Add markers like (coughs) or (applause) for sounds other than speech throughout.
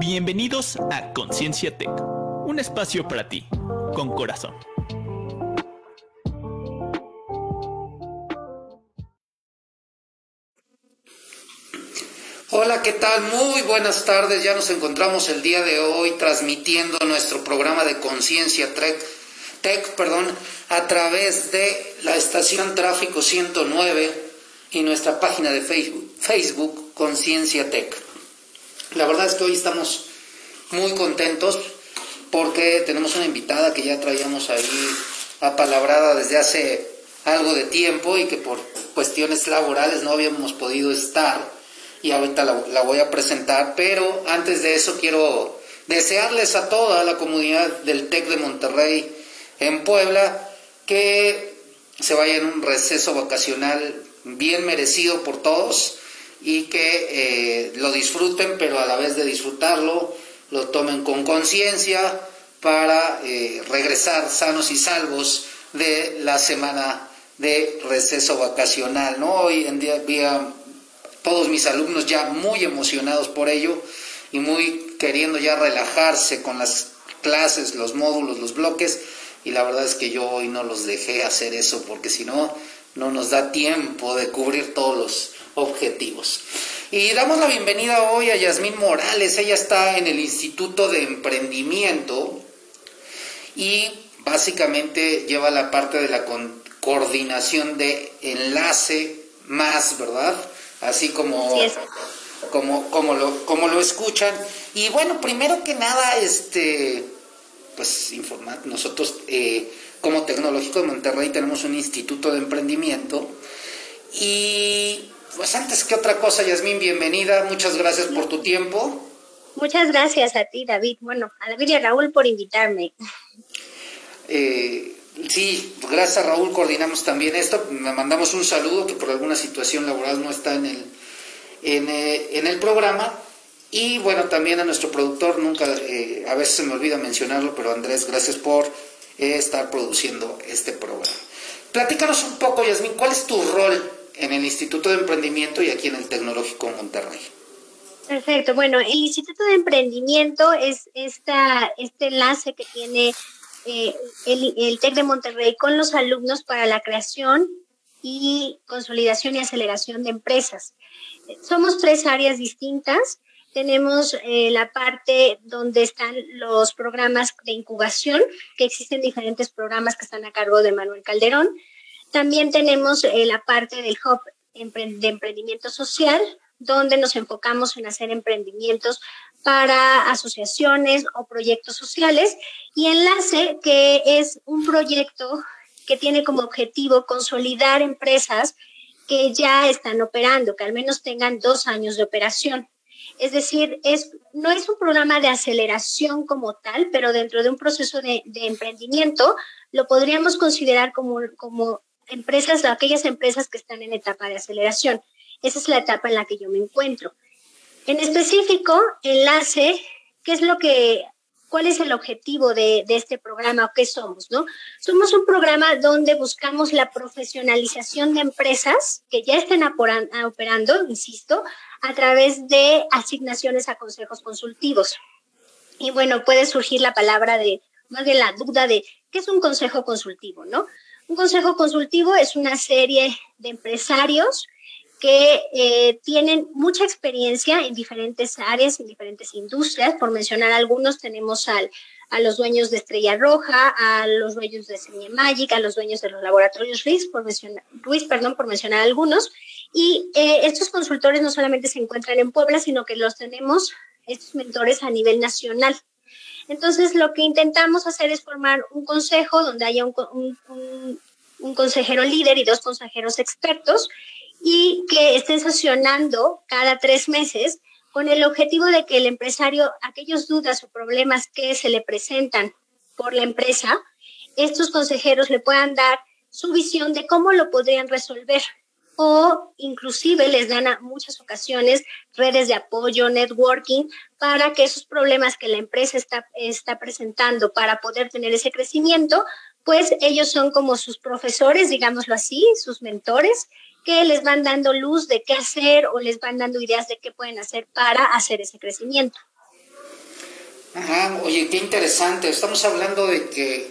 Bienvenidos a Conciencia Tech, un espacio para ti, con corazón. Hola, ¿qué tal? Muy buenas tardes. Ya nos encontramos el día de hoy transmitiendo nuestro programa de Conciencia Tech, Tech perdón, a través de la estación Tráfico 109 y nuestra página de Facebook, Facebook Conciencia Tech. La verdad es que hoy estamos muy contentos porque tenemos una invitada que ya traíamos ahí apalabrada desde hace algo de tiempo y que por cuestiones laborales no habíamos podido estar y ahorita la, voy a presentar, pero antes de eso quiero desearles a toda la comunidad del TEC de Monterrey en Puebla que se vaya en un receso vacacional bien merecido por todos y que eh, lo disfruten, pero a la vez de disfrutarlo, lo tomen con conciencia para eh, regresar sanos y salvos de la semana de receso vacacional. ¿no? Hoy en día había todos mis alumnos ya muy emocionados por ello y muy queriendo ya relajarse con las clases, los módulos, los bloques, y la verdad es que yo hoy no los dejé hacer eso porque si no, no nos da tiempo de cubrir todos los objetivos. Y damos la bienvenida hoy a Yasmín Morales. Ella está en el Instituto de Emprendimiento y básicamente lleva la parte de la coordinación de enlace más, ¿verdad? Así como, como, como, lo, como lo escuchan. Y bueno, primero que nada, este, pues informar, nosotros eh, como Tecnológico de Monterrey tenemos un instituto de emprendimiento y pues antes que otra cosa, Yasmín, bienvenida, muchas gracias por tu tiempo. Muchas gracias a ti, David. Bueno, a David y a Raúl por invitarme. Eh, sí, gracias a Raúl coordinamos también esto. Me mandamos un saludo que por alguna situación laboral no está en el, en, eh, el programa. Y bueno, también a nuestro productor, nunca, eh, a veces se me olvida mencionarlo, pero Andrés, gracias por estar produciendo este programa. Platícanos un poco, Yasmín, ¿cuál es tu rol en el Instituto de Emprendimiento y aquí en el Tecnológico Monterrey. Perfecto. Bueno, el Instituto de Emprendimiento es esta, este enlace que tiene eh, el, el TEC de Monterrey con los alumnos para la creación y consolidación y aceleración de empresas. Somos tres áreas distintas. Tenemos eh, la parte donde están los programas de incubación, que existen diferentes programas que están a cargo de Manuel Calderón. También tenemos eh, la parte del Hub de Emprendimiento Social, donde nos enfocamos en hacer emprendimientos para asociaciones o proyectos sociales. Y Enlace, que es un proyecto que tiene como objetivo consolidar empresas que ya están operando, que al menos tengan dos años de operación. Es decir, es, no es un programa de aceleración como tal, pero dentro de un proceso de, de emprendimiento lo podríamos considerar como, como empresas, aquellas empresas que están en etapa de aceleración. Esa es la etapa en la que yo me encuentro. En específico, enlace, ¿qué es lo que, cuál es el objetivo de, este programa o qué somos, no? Somos un programa donde buscamos la profesionalización de empresas que ya estén operando, insisto, a través de asignaciones a consejos consultivos. Y bueno, puede surgir la palabra de, más bien la duda de, ¿qué es un consejo consultivo, no? Un consejo consultivo es una serie de empresarios que eh, tienen mucha experiencia en diferentes áreas, en diferentes industrias. Por mencionar algunos, tenemos al, a los dueños de Estrella Roja, a los dueños de Magic, a los dueños de los laboratorios Ruiz, por mencionar, Ruiz, perdón, por mencionar algunos. Y eh, estos consultores no solamente se encuentran en Puebla, sino que los tenemos, estos mentores, a nivel nacional. Entonces, lo que intentamos hacer es formar un consejo donde haya un, un, consejero líder y dos consejeros expertos y que estén sesionando cada tres meses con el objetivo de que el empresario, aquellas dudas o problemas que se le presentan por la empresa, estos consejeros le puedan dar su visión de cómo lo podrían resolver o inclusive les dan a muchas ocasiones redes de apoyo, networking, para que esos problemas que la empresa está, está presentando para poder tener ese crecimiento, pues ellos son como sus profesores, digámoslo así, sus mentores, que les van dando luz de qué hacer o les van dando ideas de qué pueden hacer para hacer ese crecimiento. Ajá, oye, qué interesante. Estamos hablando de que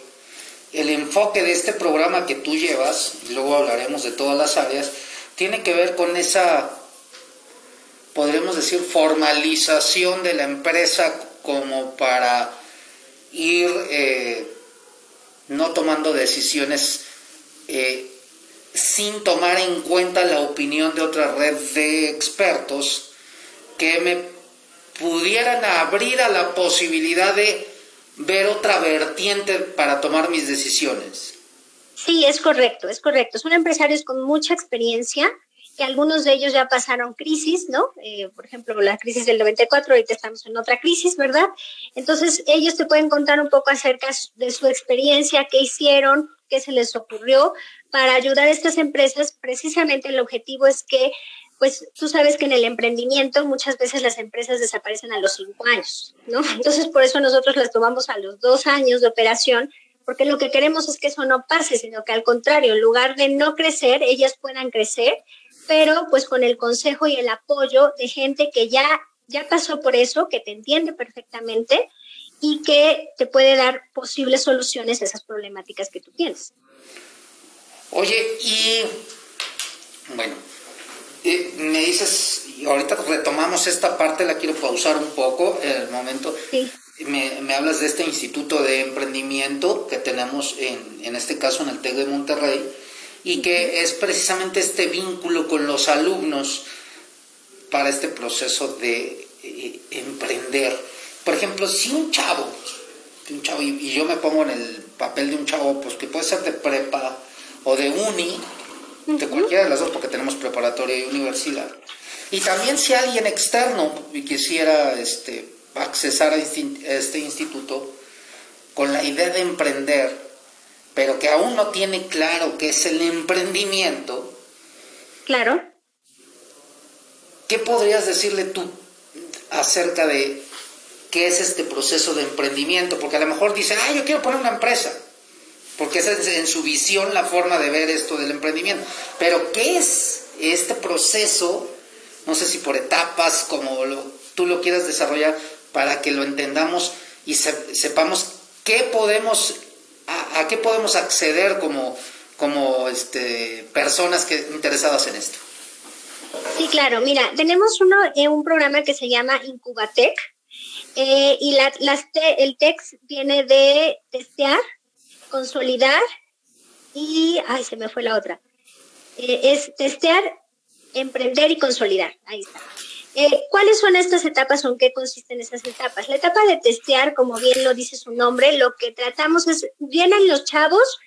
el enfoque de este programa que tú llevas, y luego hablaremos de todas las áreas, tiene que ver con esa, podríamos decir, formalización de la empresa como para ir eh, no tomando decisiones eh, sin tomar en cuenta la opinión de otra red de expertos que me pudieran abrir a la posibilidad de ver otra vertiente para tomar mis decisiones. Sí, es correcto, es correcto. Son empresarios con mucha experiencia, que algunos de ellos ya pasaron crisis, ¿no? Eh, por ejemplo, la crisis del 94, ahorita estamos en otra crisis, ¿verdad? Entonces, ellos te pueden contar un poco acerca de su experiencia, qué hicieron, qué se les ocurrió para ayudar a estas empresas. Precisamente el objetivo es que pues tú sabes que en el emprendimiento muchas veces las empresas desaparecen a los cinco años, ¿no? Entonces por eso nosotros las tomamos a los dos años de operación, porque lo que queremos es que eso no pase, sino que al contrario, en lugar de no crecer, ellas puedan crecer, pero pues con el consejo y el apoyo de gente que ya, ya pasó por eso, que te entiende perfectamente y que te puede dar posibles soluciones a esas problemáticas que tú tienes. Oye, y bueno, me dices, ahorita retomamos esta parte, la quiero pausar un poco en el momento. Me, hablas de este instituto de emprendimiento que tenemos en, en este caso en el TEC de Monterrey y que es precisamente este vínculo con los alumnos para este proceso de eh, emprender. Por ejemplo, si un chavo, un chavo y, y, yo me pongo en el papel de un chavo, pues que puede ser de prepa o de uni, de cualquiera de las dos, porque tenemos preparatoria y universidad. Y también si alguien externo quisiera este, accesar a este instituto con la idea de emprender, pero que aún no tiene claro qué es el emprendimiento. Claro. ¿Qué podrías decirle tú acerca de qué es este proceso de emprendimiento? Porque a lo mejor dice, ah, yo quiero poner una empresa porque esa es en su visión la forma de ver esto del emprendimiento. Pero ¿qué es este proceso? No sé si por etapas, como tú lo quieras desarrollar, para que lo entendamos y sepamos qué podemos, a, qué podemos acceder como, como este, personas que, interesadas en esto. Sí, claro. Mira, tenemos uno, eh, un programa que se llama Incubatec eh, y la, las el TEX viene de testear, consolidar y, ay, se me fue la otra. Eh, es testear, emprender y consolidar. Ahí está. Eh, ¿Cuáles son estas etapas o en qué consisten estas etapas? La etapa de testear, como bien lo dice su nombre, lo que tratamos es, vienen los chavos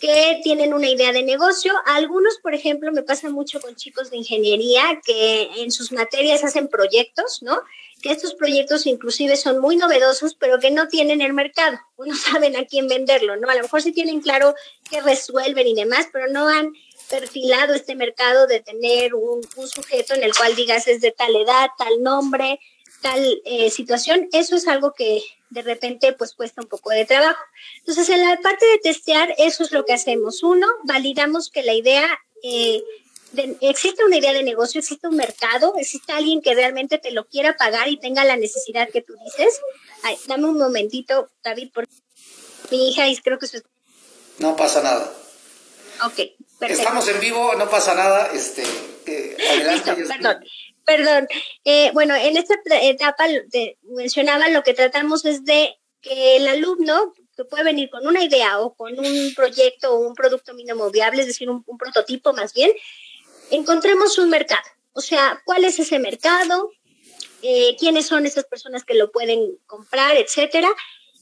que tienen una idea de negocio. Algunos, por ejemplo, me pasa mucho con chicos de ingeniería que en sus materias hacen proyectos, ¿no? que estos proyectos inclusive son muy novedosos, pero que no tienen el mercado, (laughs) no saben a quién venderlo, ¿no? A lo mejor sí tienen claro qué resuelven y demás, pero no han perfilado este mercado de tener un, sujeto en el cual digas es de tal edad, tal nombre, tal eh, situación. Eso es algo que de repente pues cuesta un poco de trabajo. Entonces, en la parte de testear, eso es lo que hacemos. Uno, validamos que la idea eh, existe una idea de negocio, existe un mercado, existe alguien que realmente te lo quiera pagar y tenga la necesidad que tú dices. Ay, dame un momentito, David, por mi hija y creo que es... No pasa nada. Ok, perfecto. Estamos en vivo, no pasa nada. Este, eh, adelante. perdón. Perdón. Eh, bueno, en esta etapa mencionaba lo que tratamos es de que el alumno que puede venir con una idea o con un proyecto o un producto mínimo viable, es decir, un prototipo más bien, encontremos un mercado. O sea, ¿cuál es ese mercado? Eh, ¿Quiénes son esas personas que lo pueden comprar, etcétera?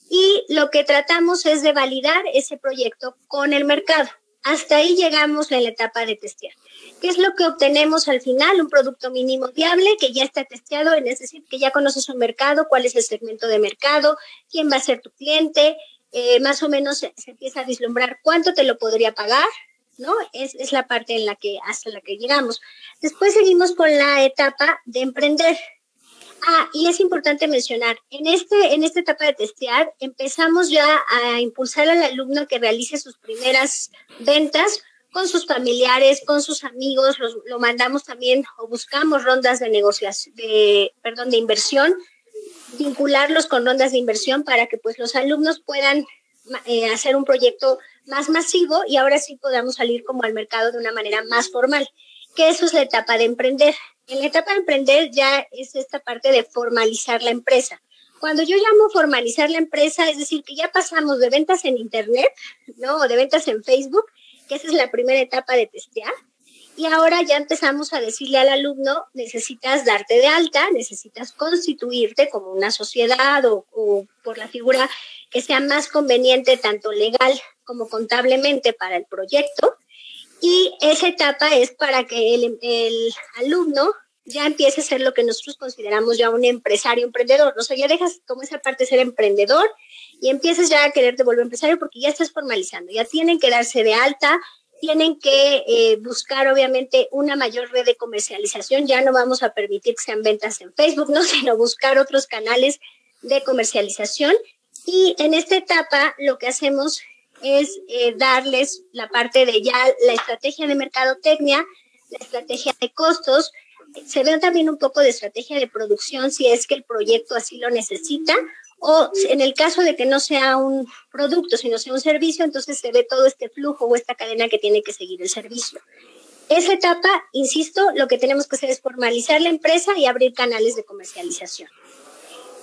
Y lo que tratamos es de validar ese proyecto con el mercado. Hasta ahí llegamos en la etapa de testear. ¿Qué es lo que obtenemos al final? Un producto mínimo viable que ya está testeado, es decir, que ya conoces un mercado, cuál es el segmento de mercado, quién va a ser tu cliente, eh, más o menos se, se, empieza a vislumbrar cuánto te lo podría pagar, ¿no? Es la parte en la que, hasta la que llegamos. Después seguimos con la etapa de emprender. Ah, y es importante mencionar, en, este, en esta etapa de testear, empezamos ya a impulsar al alumno que realice sus primeras ventas con sus familiares, con sus amigos, lo mandamos también o buscamos rondas de negociación, de, perdón, de inversión vincularlos con rondas de inversión para que pues los alumnos puedan eh, hacer un proyecto más masivo y ahora sí podamos salir como al mercado de una manera más formal, que eso es la etapa de emprender. En la etapa de emprender ya es esta parte de formalizar la empresa. Cuando yo llamo formalizar la empresa, es decir, que ya pasamos de ventas en Internet, ¿no? O de ventas en Facebook, que esa es la primera etapa de testear, y ahora ya empezamos a decirle al alumno, necesitas darte de alta, necesitas constituirte como una sociedad o, por la figura que sea más conveniente tanto legal como contablemente para el proyecto. Y esa etapa es para que el, alumno ya empiece a ser lo que nosotros consideramos ya un empresario emprendedor. O sea, ya dejas como esa parte de ser emprendedor y empiezas ya a quererte volver empresario porque ya estás formalizando, ya tienen que darse de alta, tienen que eh, buscar obviamente una mayor red de comercialización. Ya no vamos a permitir que sean ventas en Facebook, ¿no? (laughs) sino buscar otros canales de comercialización. Y en esta etapa lo que hacemos es eh, darles la parte de ya la estrategia de mercadotecnia, la estrategia de costos, se ve también un poco de estrategia de producción si es que el proyecto así lo necesita o en el caso de que no sea un producto, sino sea un servicio, entonces se ve todo este flujo o esta cadena que tiene que seguir el servicio. Esa etapa, insisto, lo que tenemos que hacer es formalizar la empresa y abrir canales de comercialización.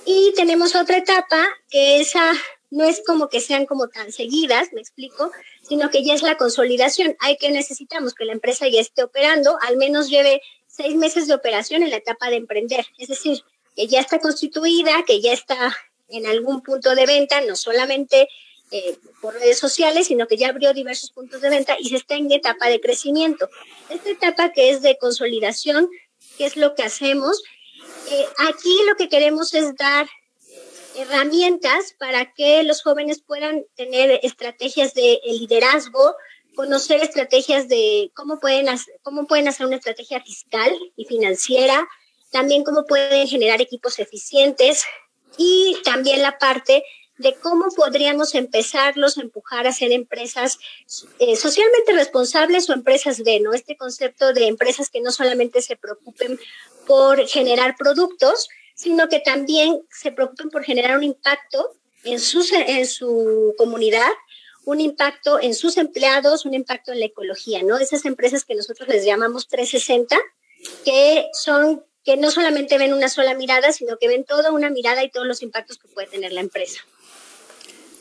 Y tenemos otra etapa que esa no es como que sean como tan seguidas, me explico, sino que ya es la consolidación. Hay que necesitamos que la empresa ya esté operando, al menos lleve seis meses de operación en la etapa de emprender, es decir, que ya está constituida, que ya está en algún punto de venta, no solamente eh, por redes sociales, sino que ya abrió diversos puntos de venta y se está en etapa de crecimiento. Esta etapa que es de consolidación, ¿qué es lo que hacemos? Eh, aquí lo que queremos es dar herramientas para que los jóvenes puedan tener estrategias de liderazgo, conocer estrategias de cómo pueden, hacer, cómo pueden hacer una estrategia fiscal y financiera, también cómo pueden generar equipos eficientes, y también la parte de cómo podríamos empezarlos a empujar a ser empresas eh, socialmente responsables o empresas de, ¿no? Este concepto de empresas que no solamente se preocupen por generar productos, sino que también se preocupen por generar un impacto en, sus, en su comunidad, un impacto en sus empleados, un impacto en la ecología, ¿no? Esas empresas que nosotros les llamamos 360, que son que no solamente ven una sola mirada, sino que ven toda una mirada y todos los impactos que puede tener la empresa.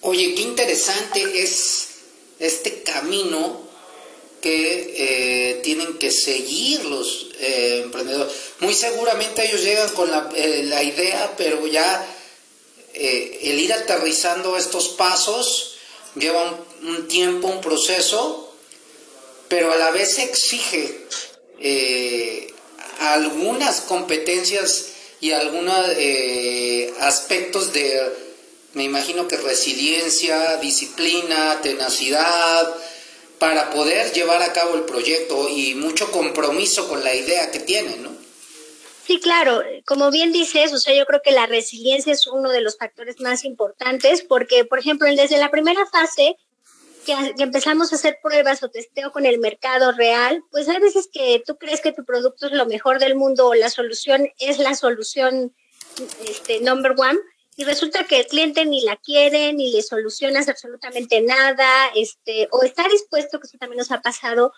Oye, qué interesante es este camino que eh, tienen que seguir los eh, emprendedores. Muy seguramente ellos llegan con la, eh, la idea, pero ya el ir aterrizando estos pasos lleva un, tiempo, un proceso, pero a la vez exige algunas competencias y algunos aspectos de, me imagino que resiliencia, disciplina, tenacidad, para poder llevar a cabo el proyecto y mucho compromiso con la idea que tienen, ¿no? Sí, claro, como bien dices, o sea, yo creo que la resiliencia es uno de los factores más importantes porque, por ejemplo, desde la primera fase, que, empezamos a hacer pruebas o testeo con el mercado real, pues hay veces que tú crees que tu producto es lo mejor del mundo o la solución es la solución este, number one y resulta que el cliente ni la quiere ni le solucionas absolutamente nada, este, o está dispuesto, que eso también nos ha pasado,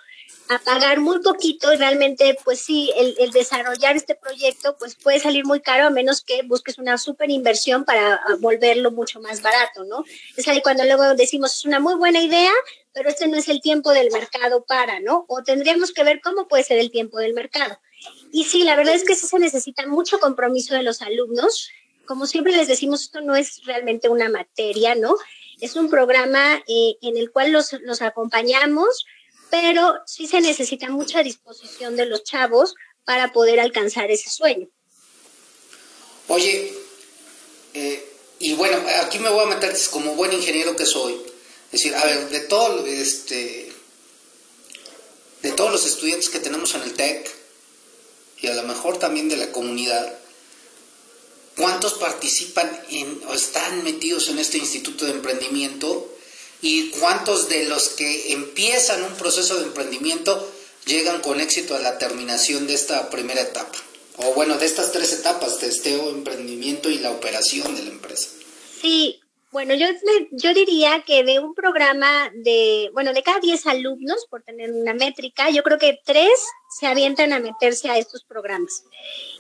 a pagar muy poquito y realmente, pues sí, el, el, desarrollar este proyecto, pues puede salir muy caro a menos que busques una súper inversión para ah, volverlo mucho más barato, ¿no? Es ahí cuando luego decimos, es una muy buena idea, pero este no es el tiempo del mercado para, ¿no? O tendríamos que ver cómo puede ser el tiempo del mercado. Y sí, la verdad es que sí se necesita mucho compromiso de los alumnos. Como siempre les decimos, esto no es realmente una materia, ¿no? Es un programa eh, en el cual los, los acompañamos, pero sí se necesita mucha disposición de los chavos para poder alcanzar ese sueño. Oye, eh, y bueno, aquí me voy a meter como buen ingeniero que soy. Es decir, a ver, de todo este de todos los estudiantes que tenemos en el TEC y a lo mejor también de la comunidad, ¿cuántos participan en, o están metidos en este instituto de emprendimiento y cuántos de los que empiezan un proceso de emprendimiento llegan con éxito a la terminación de esta primera etapa. o bueno, de estas tres etapas, testeo, emprendimiento y la operación de la empresa. Sí, bueno, yo, yo diría que de un programa de, bueno, de cada 10 alumnos, por tener una métrica, yo creo que tres se avientan a meterse a estos programas.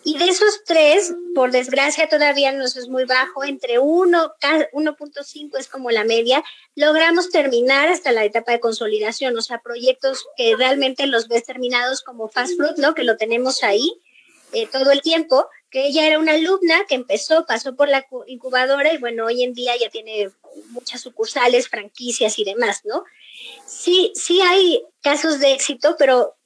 Y de esos tres, por desgracia todavía nos es muy bajo, entre 1, 1.5 es como la media, logramos terminar hasta la etapa de consolidación, o sea, proyectos que realmente los ves terminados como Fast Fruit, ¿no? Que lo tenemos ahí eh, todo el tiempo, que ella era una alumna que empezó, pasó por la incubadora y bueno, hoy en día ya tiene muchas sucursales, franquicias y demás, ¿no? Sí, sí hay casos de éxito, pero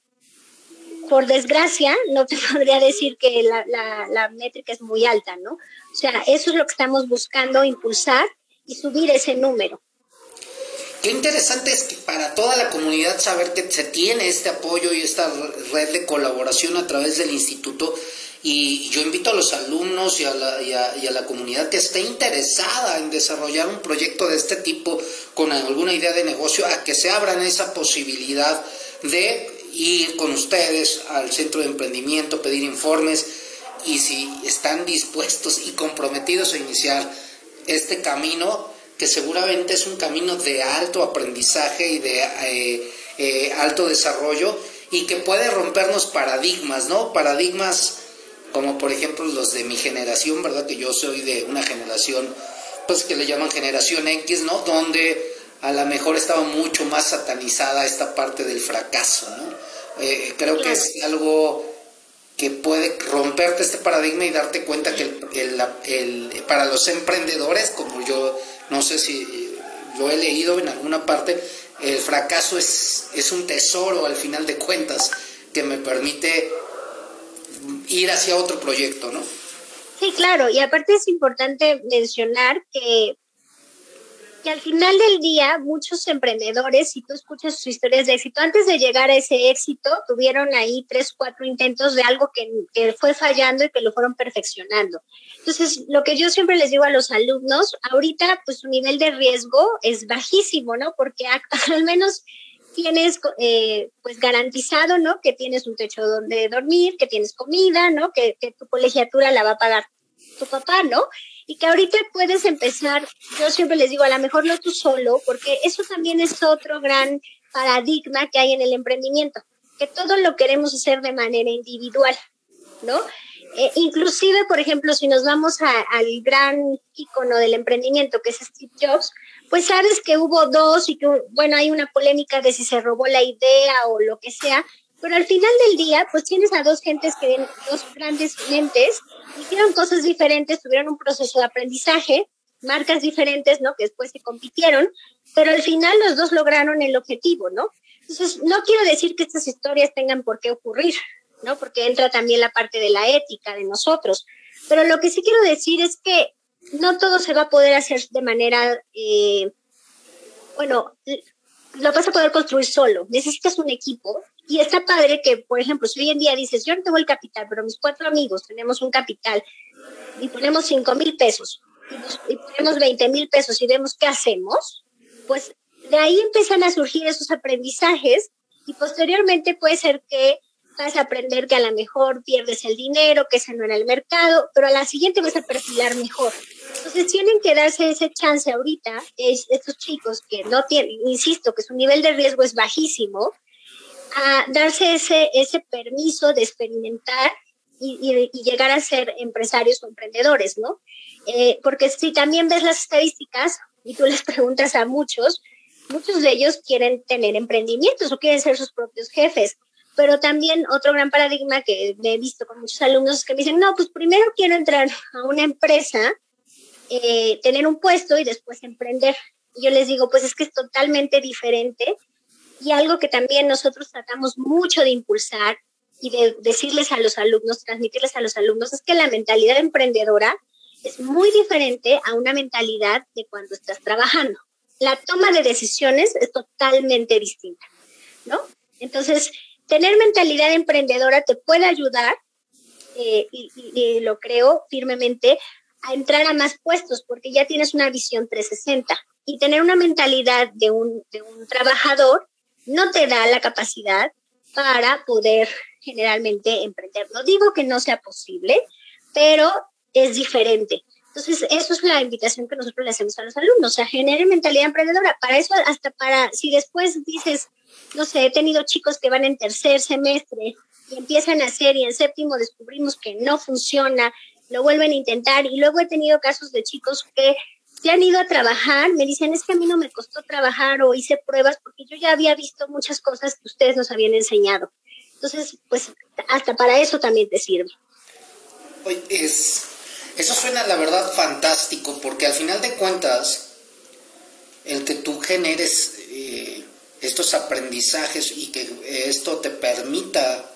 por desgracia no te (laughs) podría decir que la, la, la métrica es muy alta, ¿no? O sea, eso es lo que estamos buscando impulsar y subir ese número. Qué interesante es que para toda la comunidad saber que se tiene este apoyo y esta red de colaboración a través del instituto. Y yo invito a los alumnos y a la, y a, la comunidad que esté interesada en desarrollar un proyecto de este tipo con alguna idea de negocio a que se abran esa posibilidad de ir con ustedes al centro de emprendimiento, pedir informes y si están dispuestos y comprometidos a iniciar este camino, que seguramente es un camino de alto aprendizaje y de eh, eh, alto desarrollo y que puede rompernos paradigmas, ¿no? Paradigmas como por ejemplo los de mi generación, ¿verdad? Que yo soy de una generación, pues que le llaman generación X, ¿no? Donde a lo mejor estaba mucho más satanizada esta parte del fracaso, ¿no? Eh, creo que es algo que puede romperte este paradigma y darte cuenta que el, para los emprendedores, como yo no sé si lo he leído en alguna parte, el fracaso es, es un tesoro al final de cuentas que me permite ir hacia otro proyecto, ¿no? Sí, claro, y aparte es importante mencionar que que al final del día muchos emprendedores, si tú escuchas sus historias de éxito, antes de llegar a ese éxito, tuvieron ahí tres, cuatro intentos de algo que, que fue fallando y que lo fueron perfeccionando. Entonces, lo que yo siempre les digo a los alumnos, ahorita pues su nivel de riesgo es bajísimo, ¿no? Porque (laughs) al menos tienes eh, pues garantizado, ¿no? Que tienes un techo donde dormir, que tienes comida, ¿no? Que, que tu colegiatura la va a pagar tu papá, ¿no? y que ahorita puedes empezar, yo siempre les digo, a lo mejor no tú solo, porque eso también es otro gran paradigma que hay en el emprendimiento, que todo lo queremos hacer de manera individual, ¿no? Eh, inclusive, por ejemplo, si nos vamos al gran icono del emprendimiento, que es Steve Jobs, pues sabes que hubo dos y que, bueno, hay una polémica de si se robó la idea o lo que sea, pero al final del día, pues tienes a dos gentes que, dos grandes mentes, hicieron cosas diferentes, tuvieron un proceso de aprendizaje, marcas diferentes, ¿no? Que después se compitieron, pero al final los dos lograron el objetivo, ¿no? Entonces, no quiero decir que estas historias tengan por qué ocurrir, ¿no? Porque entra también la parte de la ética de nosotros. Pero lo que sí quiero decir es que no todo se va a poder hacer de manera, eh, bueno, lo vas a poder construir solo. Necesitas un equipo y está padre que, por ejemplo, si hoy en día dices, yo no tengo el capital, pero mis cuatro amigos tenemos un capital y ponemos cinco mil pesos y, ponemos 20 mil pesos y vemos qué hacemos, pues de ahí empiezan a surgir esos aprendizajes y posteriormente puede ser que vas a aprender que a lo mejor pierdes el dinero, que ese no era el mercado, pero a la siguiente vas a perfilar mejor. Entonces tienen que darse ese chance ahorita, es, estos chicos que no tienen, insisto, que su nivel de riesgo es bajísimo, a darse ese, ese permiso de experimentar y, llegar a ser empresarios o emprendedores, ¿no? Eh, porque si también ves las estadísticas y tú les preguntas a muchos, muchos de ellos quieren tener emprendimientos o quieren ser sus propios jefes. Pero también otro gran paradigma que he visto con muchos alumnos es que me dicen, no, pues primero quiero entrar a una empresa, eh, tener un puesto y después emprender. Y yo les digo, pues es que es totalmente diferente y algo que también nosotros tratamos mucho de impulsar y de decirles a los alumnos, transmitirles a los alumnos, es que la mentalidad emprendedora es muy diferente a una mentalidad de cuando estás trabajando. La toma de decisiones es totalmente distinta, ¿no? Entonces, tener mentalidad emprendedora te puede ayudar, eh, y, y, lo creo firmemente, a entrar a más puestos porque ya tienes una visión 360 y tener una mentalidad de un, de un trabajador no te da la capacidad para poder generalmente emprender. No digo que no sea posible, pero es diferente. Entonces, eso es la invitación que nosotros le hacemos a los alumnos, o sea, genere mentalidad emprendedora. Para eso, hasta para, si después dices, no sé, he tenido chicos que van en tercer semestre y empiezan a hacer y en séptimo descubrimos que no funciona, lo vuelven a intentar y luego he tenido casos de chicos que se han ido a trabajar, me dicen, es que a mí no me costó trabajar o hice pruebas porque yo ya había visto muchas cosas que ustedes nos habían enseñado. Entonces, pues hasta para eso también te sirve. Es, eso suena la verdad fantástico porque al final de cuentas, el que tú generes eh, estos aprendizajes y que esto te permita,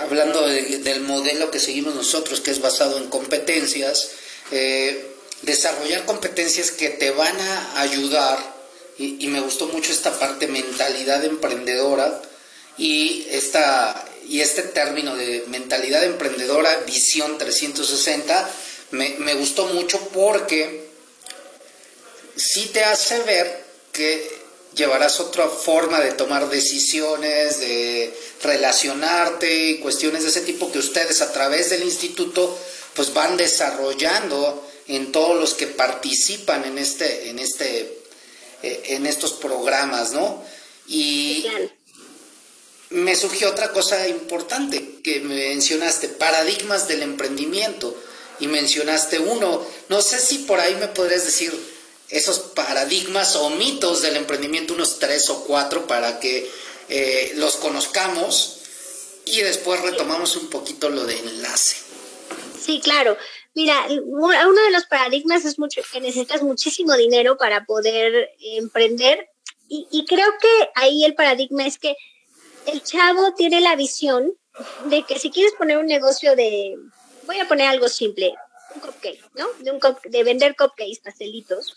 hablando del modelo que seguimos nosotros, que es basado en competencias, eh, desarrollar competencias que te van a ayudar, y, me gustó mucho esta parte mentalidad emprendedora y, esta, y este término de mentalidad emprendedora, visión 360, me, me gustó mucho porque sí te hace ver que llevarás otra forma de tomar decisiones, de relacionarte y cuestiones de ese tipo que ustedes a través del instituto pues van desarrollando en todos los que participan en este, en este, eh, en estos programas, ¿no? Y me surgió otra cosa importante que mencionaste, paradigmas del emprendimiento, y mencionaste uno. No sé si por ahí me podrías decir esos paradigmas o mitos del emprendimiento, unos tres o cuatro, para que eh, los conozcamos y después retomamos un poquito lo de enlace. Sí, claro. Mira, uno de los paradigmas es mucho, que necesitas muchísimo dinero para poder emprender y, y creo que ahí el paradigma es que el chavo tiene la visión de que si quieres poner un negocio de, voy a poner algo simple, un cupcake, ¿no? De, un de vender cupcakes, pastelitos.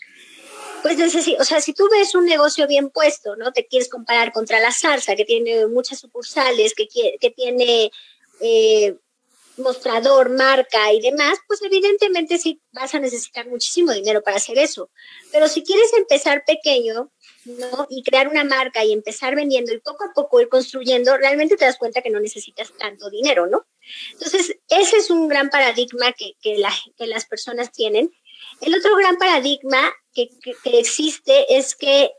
Pues necesito, o sea, si tú ves un negocio bien puesto, ¿no? Te quieres comparar contra la salsa, que tiene muchas sucursales, que, que tiene eh, mostrador, marca y demás, pues evidentemente sí vas a necesitar muchísimo dinero para hacer eso. Pero si quieres empezar pequeño, ¿no? Y crear una marca y empezar vendiendo y poco a poco ir construyendo, realmente te das cuenta que no necesitas tanto dinero, ¿no? Entonces, ese es un gran paradigma que, que, que las personas tienen. El otro gran paradigma que, que, existe es que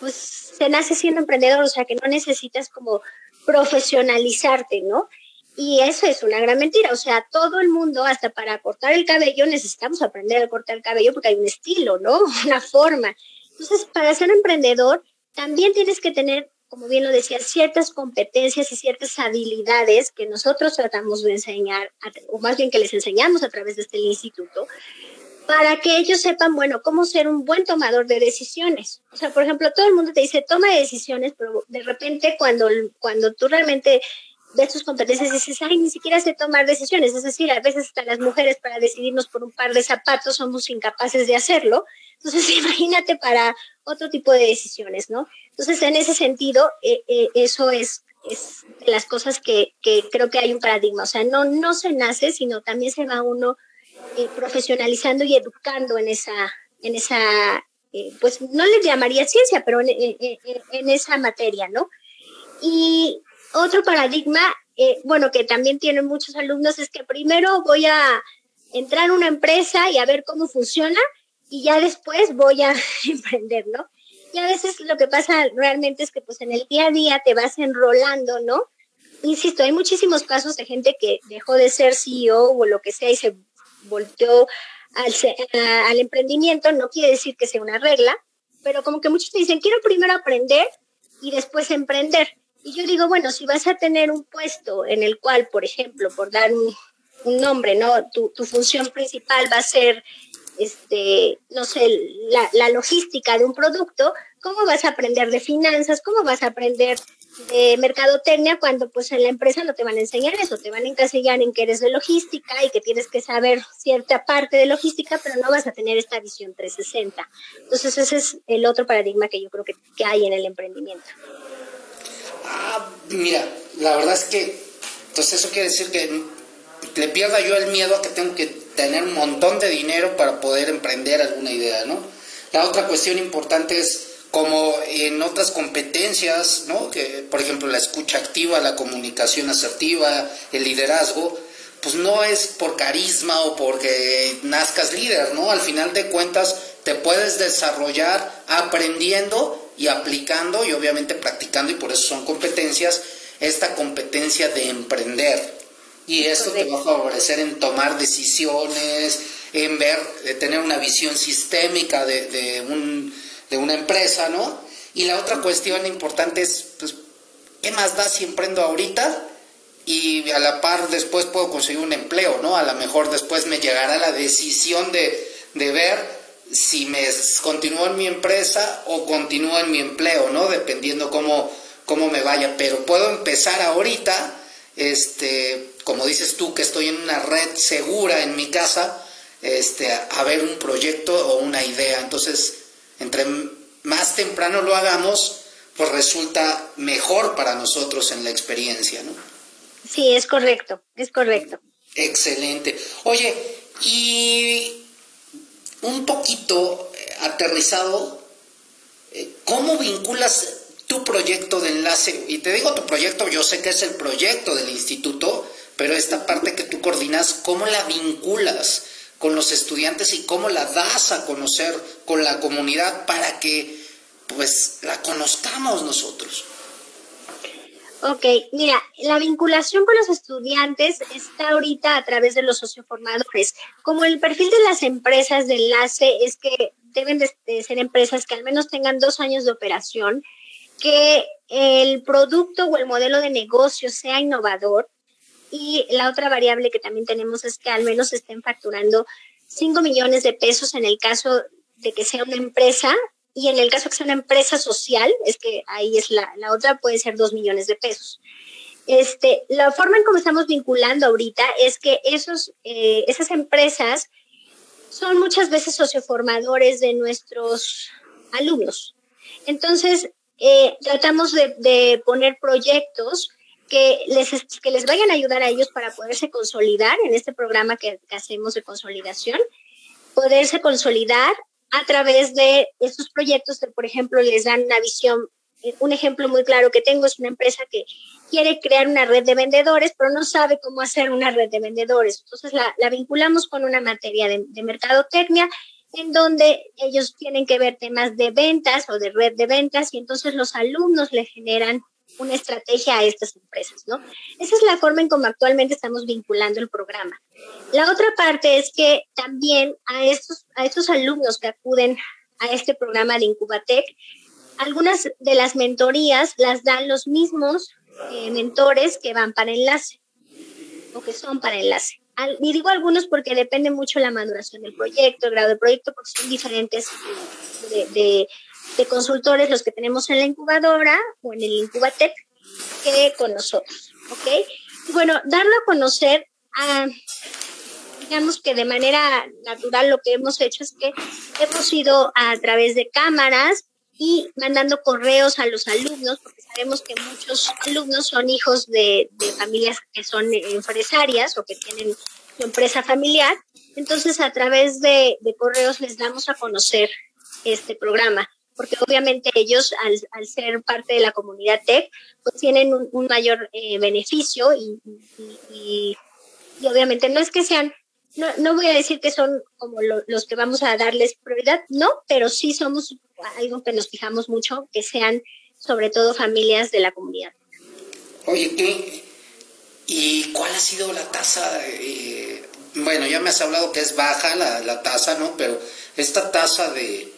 pues se nace siendo emprendedor, o sea, que no necesitas como profesionalizarte, ¿no? Y eso es una gran mentira. O sea, todo el mundo, hasta para cortar el cabello, necesitamos aprender a cortar el cabello porque hay un estilo, ¿no? (laughs) Una forma. Entonces, para ser emprendedor, también tienes que tener, como bien lo decía, ciertas competencias y ciertas habilidades que nosotros tratamos de enseñar, o más bien que les enseñamos a través de este instituto, para que ellos sepan, bueno, cómo ser un buen tomador de decisiones. O sea, por ejemplo, todo el mundo te dice, toma decisiones, pero de repente cuando, cuando tú realmente ves tus competencias dices, ay, ni siquiera sé tomar decisiones. Es decir, a veces hasta las mujeres para decidirnos por un par de zapatos somos incapaces de hacerlo. Entonces, (laughs) imagínate para otro tipo de decisiones, ¿no? Entonces, en ese sentido, eh, eh, eso es, es las cosas que, creo que hay un paradigma. O sea, no, no se nace, sino también se va uno eh, profesionalizando y educando en esa, en esa pues no le llamaría ciencia, pero en, esa materia, ¿no? Y otro paradigma, bueno, que también tienen muchos alumnos, es que primero voy a entrar a una empresa y a ver cómo funciona y ya después voy a (laughs) emprender, ¿no? Y a veces lo que pasa realmente es que pues en el día a día te vas enrolando, ¿no? Insisto, hay muchísimos casos de gente que dejó de ser CEO o lo que sea y se volteó al, emprendimiento, no quiere decir que sea una regla, pero como que muchos te dicen, quiero primero aprender y después emprender. Y yo digo, bueno, si vas a tener un puesto en el cual, por ejemplo, por dar un, nombre, ¿no? Tu, función principal va a ser, este, no sé, la, logística de un producto, ¿cómo vas a aprender de finanzas? ¿Cómo vas a aprender de mercadotecnia cuando pues en la empresa no te van a enseñar eso? Te van a encasillar en que eres de logística y que tienes que saber cierta parte de logística, pero no vas a tener esta visión 360. Entonces ese es el otro paradigma que yo creo que, que hay en el emprendimiento. Ah, mira, la verdad es que, entonces eso quiere decir que le pierda yo el miedo a que tengo que tener un montón de dinero para poder emprender alguna idea, ¿no? La otra cuestión importante es como en otras competencias, ¿no? Que, por ejemplo, la escucha activa, la comunicación asertiva, el liderazgo, pues no es por carisma o porque nazcas líder, ¿no? Al final de cuentas te puedes desarrollar aprendiendo y aplicando y obviamente practicando y por eso son competencias, esta competencia de emprender. Y esto te va a favorecer en tomar decisiones, en ver, de tener una visión sistémica de, de, un, de una empresa, ¿no? Y la otra cuestión importante es, pues, ¿qué más da si emprendo ahorita? y a la par después puedo conseguir un empleo, ¿no? A lo mejor después me llegará la decisión de, ver si me continúo en mi empresa o continúo en mi empleo, ¿no? Dependiendo cómo, cómo me vaya. Pero puedo empezar ahorita, este, como dices tú, que estoy en una red segura en mi casa, este, a ver un proyecto o una idea. Entonces, entre más temprano lo hagamos, pues resulta mejor para nosotros en la experiencia, ¿no? Sí, es correcto, es correcto. Excelente. Oye, y un poquito eh, aterrizado, eh, ¿cómo vinculas tu proyecto de enlace? Y te digo tu proyecto, yo sé que es el proyecto del instituto, pero esta parte que tú coordinas, ¿cómo la vinculas con los estudiantes y cómo la das a conocer con la comunidad para que pues la conozcamos nosotros? Ok, mira, la vinculación con los estudiantes está ahorita a través de los socioformadores. Como el perfil de las empresas de enlace es que deben de, ser empresas que al menos tengan dos años de operación, que el producto o el modelo de negocio sea innovador y la otra variable que también tenemos es que al menos estén facturando 5 millones de pesos en el caso de que sea una empresa y en el caso que sea una empresa social, es que ahí es la, la otra, puede ser dos millones de pesos. Este, la forma en cómo estamos vinculando ahorita es que esos, eh, esas empresas son muchas veces socioformadores de nuestros alumnos. Entonces, eh, tratamos de, de, poner proyectos que les, que les vayan a ayudar a ellos para poderse consolidar en este programa que, hacemos de consolidación, poderse consolidar a través de estos proyectos que, por ejemplo, les dan una visión. Un ejemplo muy claro que tengo es una empresa que quiere crear una red de vendedores, pero no sabe cómo hacer una red de vendedores. Entonces la, vinculamos con una materia de, de mercadotecnia en donde ellos tienen que ver temas de ventas o de red de ventas y entonces los alumnos le generan una estrategia a estas empresas, ¿no? Esa es la forma en cómo actualmente estamos vinculando el programa. La otra parte es que también a estos, a estos alumnos que acuden a este programa de Incubatec, algunas de las mentorías las dan los mismos eh, mentores que van para enlace o que son para enlace. y digo algunos porque depende mucho la maduración del proyecto, el grado del proyecto, porque son diferentes de de consultores los que tenemos en la incubadora o en el Incubatec que con nosotros, ¿ok? Y bueno, darlo a conocer, a, digamos que de manera natural lo que hemos hecho es que hemos ido a través de cámaras y mandando correos a los alumnos, porque sabemos que muchos alumnos son hijos de, de familias que son empresarias o que tienen su empresa familiar. Entonces, a través de, de correos les damos a conocer este programa porque obviamente ellos al, ser parte de la comunidad tech, pues tienen un, mayor eh, beneficio y, y, obviamente no es que sean, no, no voy a decir que son como los que vamos a darles prioridad, no, pero sí somos algo que nos fijamos mucho, que sean sobre todo familias de la comunidad. Oye, ¿qué? ¿y cuál ha sido la tasa? Eh, bueno, ya me has hablado que es baja la, la tasa, ¿no? Pero esta tasa de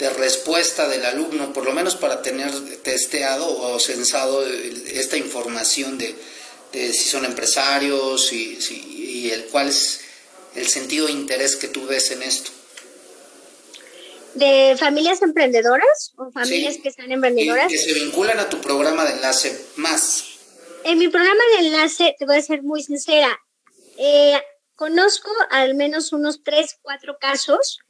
de respuesta del alumno, por lo menos para tener testeado o censado esta información de, si son empresarios y, y, el cuál es el sentido de interés que tú ves en esto. ¿De familias emprendedoras o familias que están emprendedoras? que se vinculan a tu programa de enlace más. En mi programa de enlace, te voy a ser muy sincera, eh, conozco al menos unos tres, cuatro casos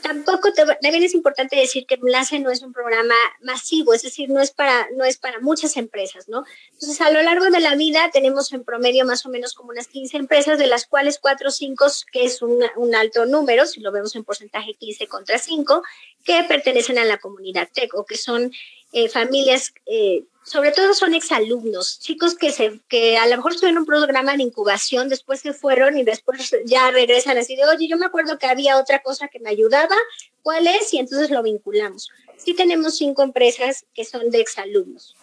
tampoco también es importante decir que Enlace no es un programa masivo, es decir, no es para no es para muchas empresas, ¿no? Entonces, a lo largo de la vida tenemos en promedio más o menos como unas 15 empresas, de las cuales 4 o 5, que es un, alto número, si lo vemos en porcentaje 15 contra 5, que pertenecen a la comunidad TEC o que son eh, familias, eh, sobre todo son exalumnos, chicos que, se, que a lo mejor estuvieron en un programa de incubación, después se fueron y después ya regresan así de, oye, yo me acuerdo que había otra cosa que me ayudaba, ¿cuál es? Y entonces lo vinculamos. Sí tenemos cinco empresas que son de exalumnos.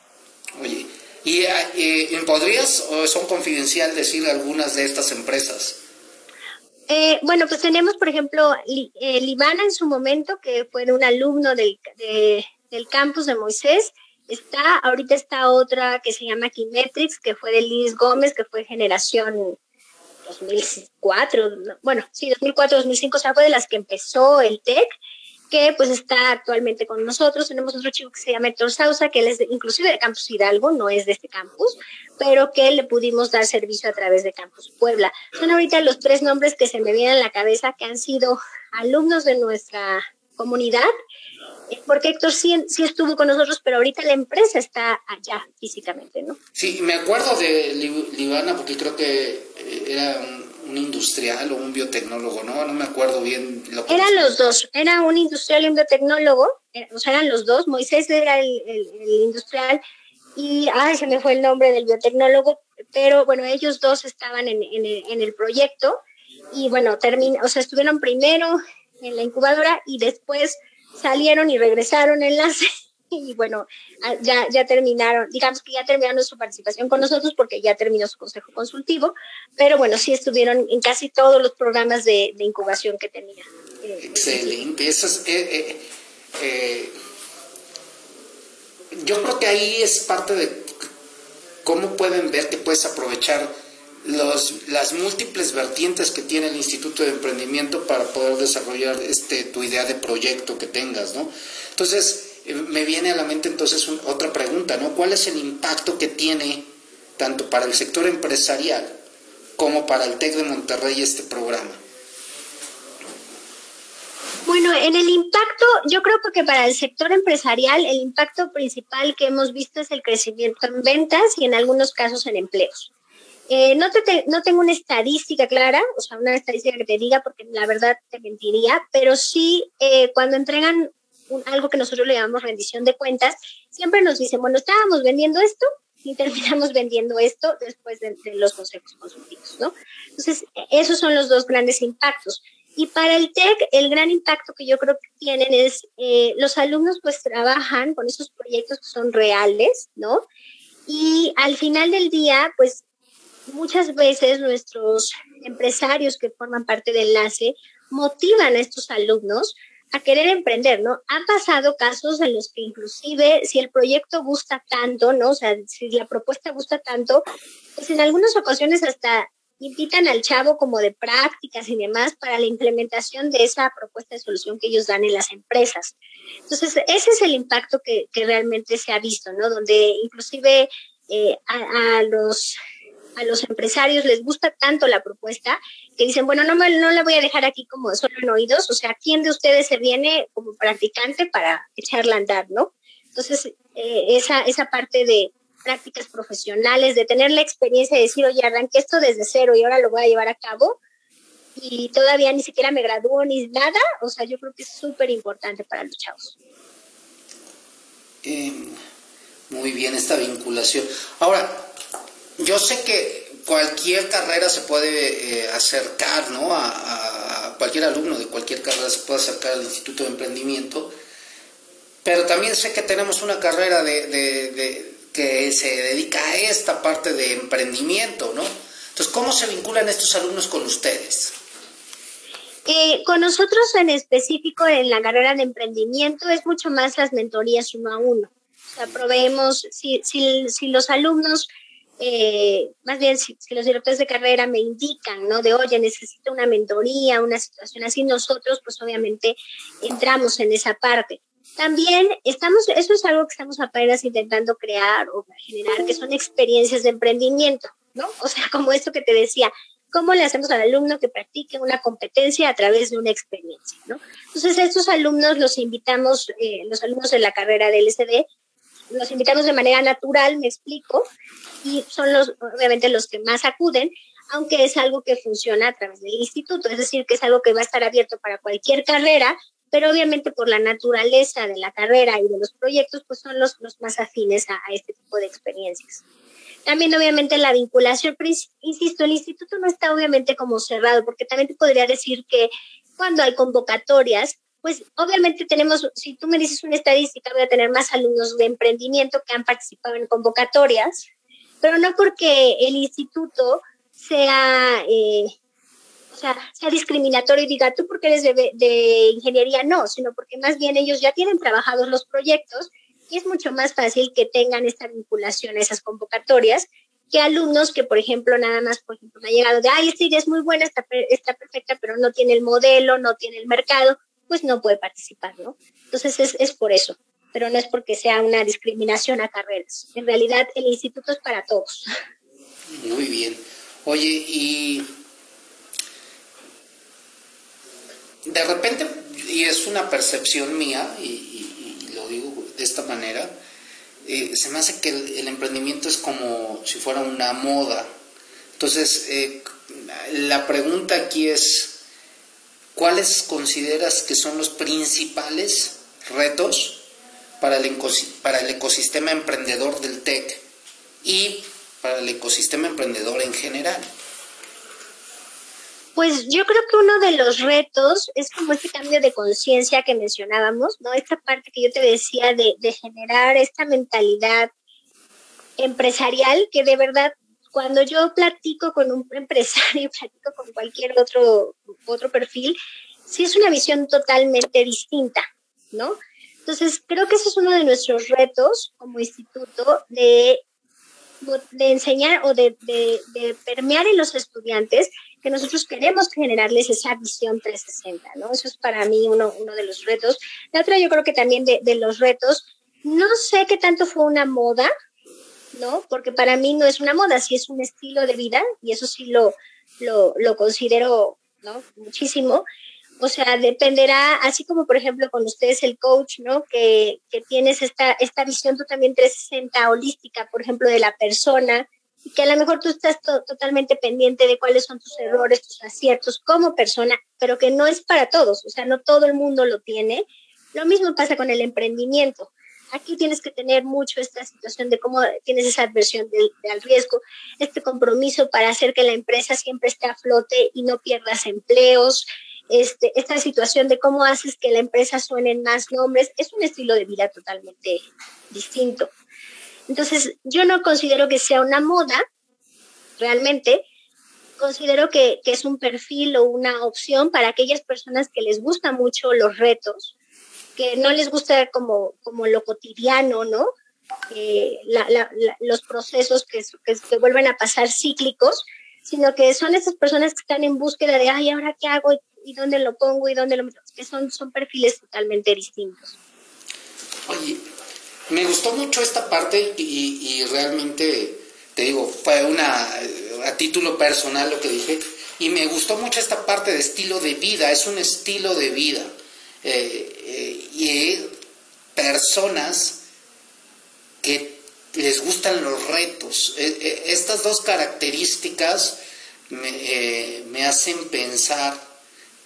Oye, ¿y, eh, podrías o son confidencial decir algunas de estas empresas? bueno, pues tenemos, por ejemplo, Libana en su momento, que fue un alumno del, de, del campus de Moisés. Está, ahorita está otra que se llama Kimetrix, que fue de Liz Gómez, que fue generación 2004, bueno, sí, 2004, 2005, o sea, fue de las que empezó el TEC, que pues está actualmente con nosotros. Tenemos otro chico que se llama Héctor Sausa, que él es inclusive de Campus Hidalgo, no es de este campus, pero que le pudimos dar servicio a través de Campus Puebla. Son ahorita los tres nombres que se me vienen a la cabeza que han sido alumnos de nuestra comunidad porque Héctor sí, sí estuvo con nosotros, pero ahorita la empresa está allá físicamente, ¿no? Sí, me acuerdo de Libana porque creo que eh, era un, industrial o un biotecnólogo, ¿no? No me acuerdo bien. Lo que eran los dos, era un industrial y un biotecnólogo, eh, o sea, eran los dos. Moisés era el, industrial y, ay, se me fue el nombre del biotecnólogo, pero bueno, ellos dos estaban en, en, el, en el proyecto y bueno, terminó, o sea, estuvieron primero en la incubadora y después salieron y regresaron enlace (laughs) y bueno, ah, ya, ya terminaron, digamos que ya terminaron su participación con nosotros porque ya terminó su consejo consultivo, pero bueno, sí estuvieron en casi todos los programas de, incubación que tenía. Eh, Excelente, eso es, eh, eh, yo creo que ahí es parte de cómo pueden ver que puedes aprovechar los, las múltiples vertientes que tiene el Instituto de Emprendimiento para poder desarrollar este, tu idea de proyecto que tengas, ¿no? Entonces, eh, me viene a la mente entonces otra pregunta, ¿no? ¿Cuál es el impacto que tiene tanto para el sector empresarial como para el TEC de Monterrey este programa? Bueno, en el impacto, yo creo que para el sector empresarial, el impacto principal que hemos visto es el crecimiento en ventas y en algunos casos en empleos. Eh, no, te, no tengo una estadística clara, o sea, una estadística que te diga, porque la verdad te mentiría, pero sí eh, cuando entregan algo que nosotros le llamamos rendición de cuentas, siempre nos dicen, bueno, estábamos vendiendo esto y terminamos vendiendo esto después de, los consejos consultivos, ¿no? Entonces, esos son los dos grandes impactos. Y para el TEC, el gran impacto que yo creo que tienen es, eh, los alumnos pues trabajan con esos proyectos que son reales, ¿no? Y al final del día, pues muchas veces nuestros empresarios que forman parte del enlace motivan a estos alumnos a querer emprender, ¿no? Han pasado casos en los que inclusive si el proyecto gusta tanto, ¿no? O sea, si la propuesta gusta tanto, pues en algunas ocasiones hasta invitan al chavo como de prácticas y demás para la implementación de esa propuesta de solución que ellos dan en las empresas. Entonces, ese es el impacto que, realmente se ha visto, ¿no? Donde inclusive eh, a, los a los empresarios les gusta tanto la propuesta que dicen, bueno, no, me, no la voy a dejar aquí como solo en oídos, o sea, ¿quién de ustedes se viene como practicante para echarla a andar, no? Entonces, eh, esa, esa parte de prácticas profesionales, de tener la experiencia de decir, oye, arranqué esto desde cero y ahora lo voy a llevar a cabo, y todavía ni siquiera me graduó ni nada, o sea, yo creo que es súper importante para los chavos. Eh, muy bien esta vinculación. Ahora, yo sé que cualquier carrera se puede eh, acercar, ¿no? A, cualquier alumno de cualquier carrera se puede acercar al Instituto de Emprendimiento, pero también sé que tenemos una carrera de, que se dedica a esta parte de emprendimiento, ¿no? Entonces, ¿cómo se vinculan estos alumnos con ustedes? Eh, con nosotros en específico en la carrera de emprendimiento es mucho más las mentorías uno a uno. O sea, proveemos, si, si, si los alumnos eh, más bien si, los directores de carrera me indican, ¿no? De, oye, necesito una mentoría, una situación así, nosotros pues obviamente entramos en esa parte. También estamos, eso es algo que estamos apenas intentando crear o generar, que son experiencias de emprendimiento, ¿no? O sea, como esto que te decía, ¿cómo le hacemos al alumno que practique una competencia a través de una experiencia, ¿no? Entonces, estos alumnos los invitamos, eh, los alumnos de la carrera del LSD, los invitamos de manera natural, me explico, y son los, obviamente, los que más acuden, aunque es algo que funciona a través del instituto, es decir, que es algo que va a estar abierto para cualquier carrera pero obviamente por la naturaleza de la carrera y de los proyectos, pues son los, los más afines a, a este tipo de experiencias. También obviamente la vinculación, pero insisto, el instituto no está obviamente como cerrado, porque también te podría decir que cuando hay convocatorias, pues obviamente tenemos, si tú me dices una estadística, voy a tener más alumnos de emprendimiento que han participado en convocatorias, pero no porque el instituto sea, eh, o sea, sea discriminatorio y diga tú porque eres de, ingeniería, no, sino porque más bien ellos ya tienen trabajados los proyectos y es mucho más fácil que tengan esta vinculación a esas convocatorias que alumnos que, por ejemplo, nada más, por ejemplo, me ha llegado de, ay, esta idea es muy buena, está, está perfecta, pero no tiene el modelo, no tiene el mercado, pues no puede participar, ¿no? Entonces es, es por eso, pero no es porque sea una discriminación a carreras. En realidad el instituto es para todos. Muy bien. Oye, y de repente, y es una percepción mía, y, lo digo de esta manera, eh, se me hace que el, el, emprendimiento es como si fuera una moda. Entonces, eh, la pregunta aquí es, ¿cuáles consideras que son los principales retos para el, ecosistema emprendedor del TEC y para el ecosistema emprendedor en general? Pues yo creo que uno de los retos es como este cambio de conciencia que mencionábamos, ¿no? Esta parte que yo te decía de, de, generar esta mentalidad empresarial que de verdad cuando yo platico con un (laughs) empresario, platico con cualquier otro, otro perfil, sí es una visión totalmente distinta, ¿no? Entonces, creo que ese es uno de nuestros retos como instituto de de enseñar o de, de, de, permear en los estudiantes que nosotros queremos generarles esa visión 360, ¿no? Eso es para mí uno, uno de los retos. La otra, yo creo que también de, de los retos, no sé qué tanto fue una moda, ¿no? Porque para mí no es una moda, sí es un estilo de vida y eso sí lo, lo, considero, ¿no? Muchísimo. O sea, dependerá, así como por ejemplo con ustedes el coach, ¿no? Que, que tienes esta, esta visión tú también 360 holística, por ejemplo, de la persona, y que a lo mejor tú estás to totalmente pendiente de cuáles son tus errores, tus aciertos como persona, pero que no es para todos, o sea, no todo el mundo lo tiene. Lo mismo pasa con el emprendimiento. Aquí tienes que tener mucho esta situación de cómo tienes esa adversión de, de, al riesgo, este compromiso para hacer que la empresa siempre esté a flote y no pierdas empleos, este, esta situación de cómo haces que la empresa suene en más nombres, es un estilo de vida totalmente distinto. Entonces, yo no considero que sea una moda, realmente, considero que, que, es un perfil o una opción para aquellas personas que les gustan mucho los retos, que no les gusta como, como lo cotidiano, ¿no? Eh, la, la, la, los procesos que, que, que vuelven a pasar cíclicos, sino que son esas personas que están en búsqueda de, ay, ¿ahora qué hago? ¿Y dónde lo pongo? ¿Y dónde lo meto? Que son, son perfiles totalmente distintos. Oye, me gustó mucho esta parte y, y realmente, te digo, fue una, a título personal lo que dije, y me gustó mucho esta parte de estilo de vida, es un estilo de vida. Eh, y personas que les gustan los retos. Eh, estas dos características me, eh, me hacen pensar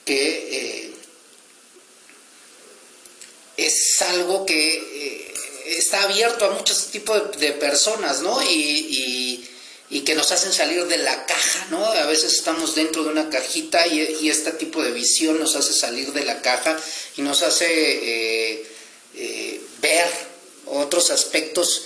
que eh, es algo que está abierto a muchos tipos de, personas, ¿no? Y, y, que nos hacen salir de la caja, ¿no? A veces estamos dentro de una cajita y, y este tipo de visión nos hace salir de la caja y nos hace eh, eh, ver otros aspectos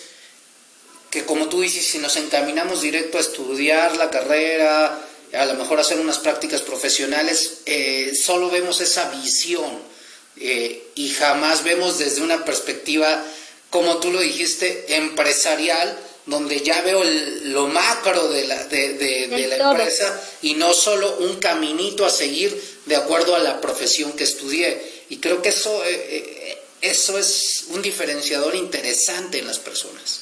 que como tú dices, si nos encaminamos directo a estudiar la carrera, a lo mejor hacer unas prácticas profesionales, eh, solo vemos esa visión y jamás vemos desde una perspectiva, como tú lo dijiste, empresarial, donde ya veo el, lo macro de la, de, de, de la empresa y no solo un caminito a seguir de acuerdo a la profesión que estudié. Y creo que eso, eh, eso es un diferenciador interesante en las personas.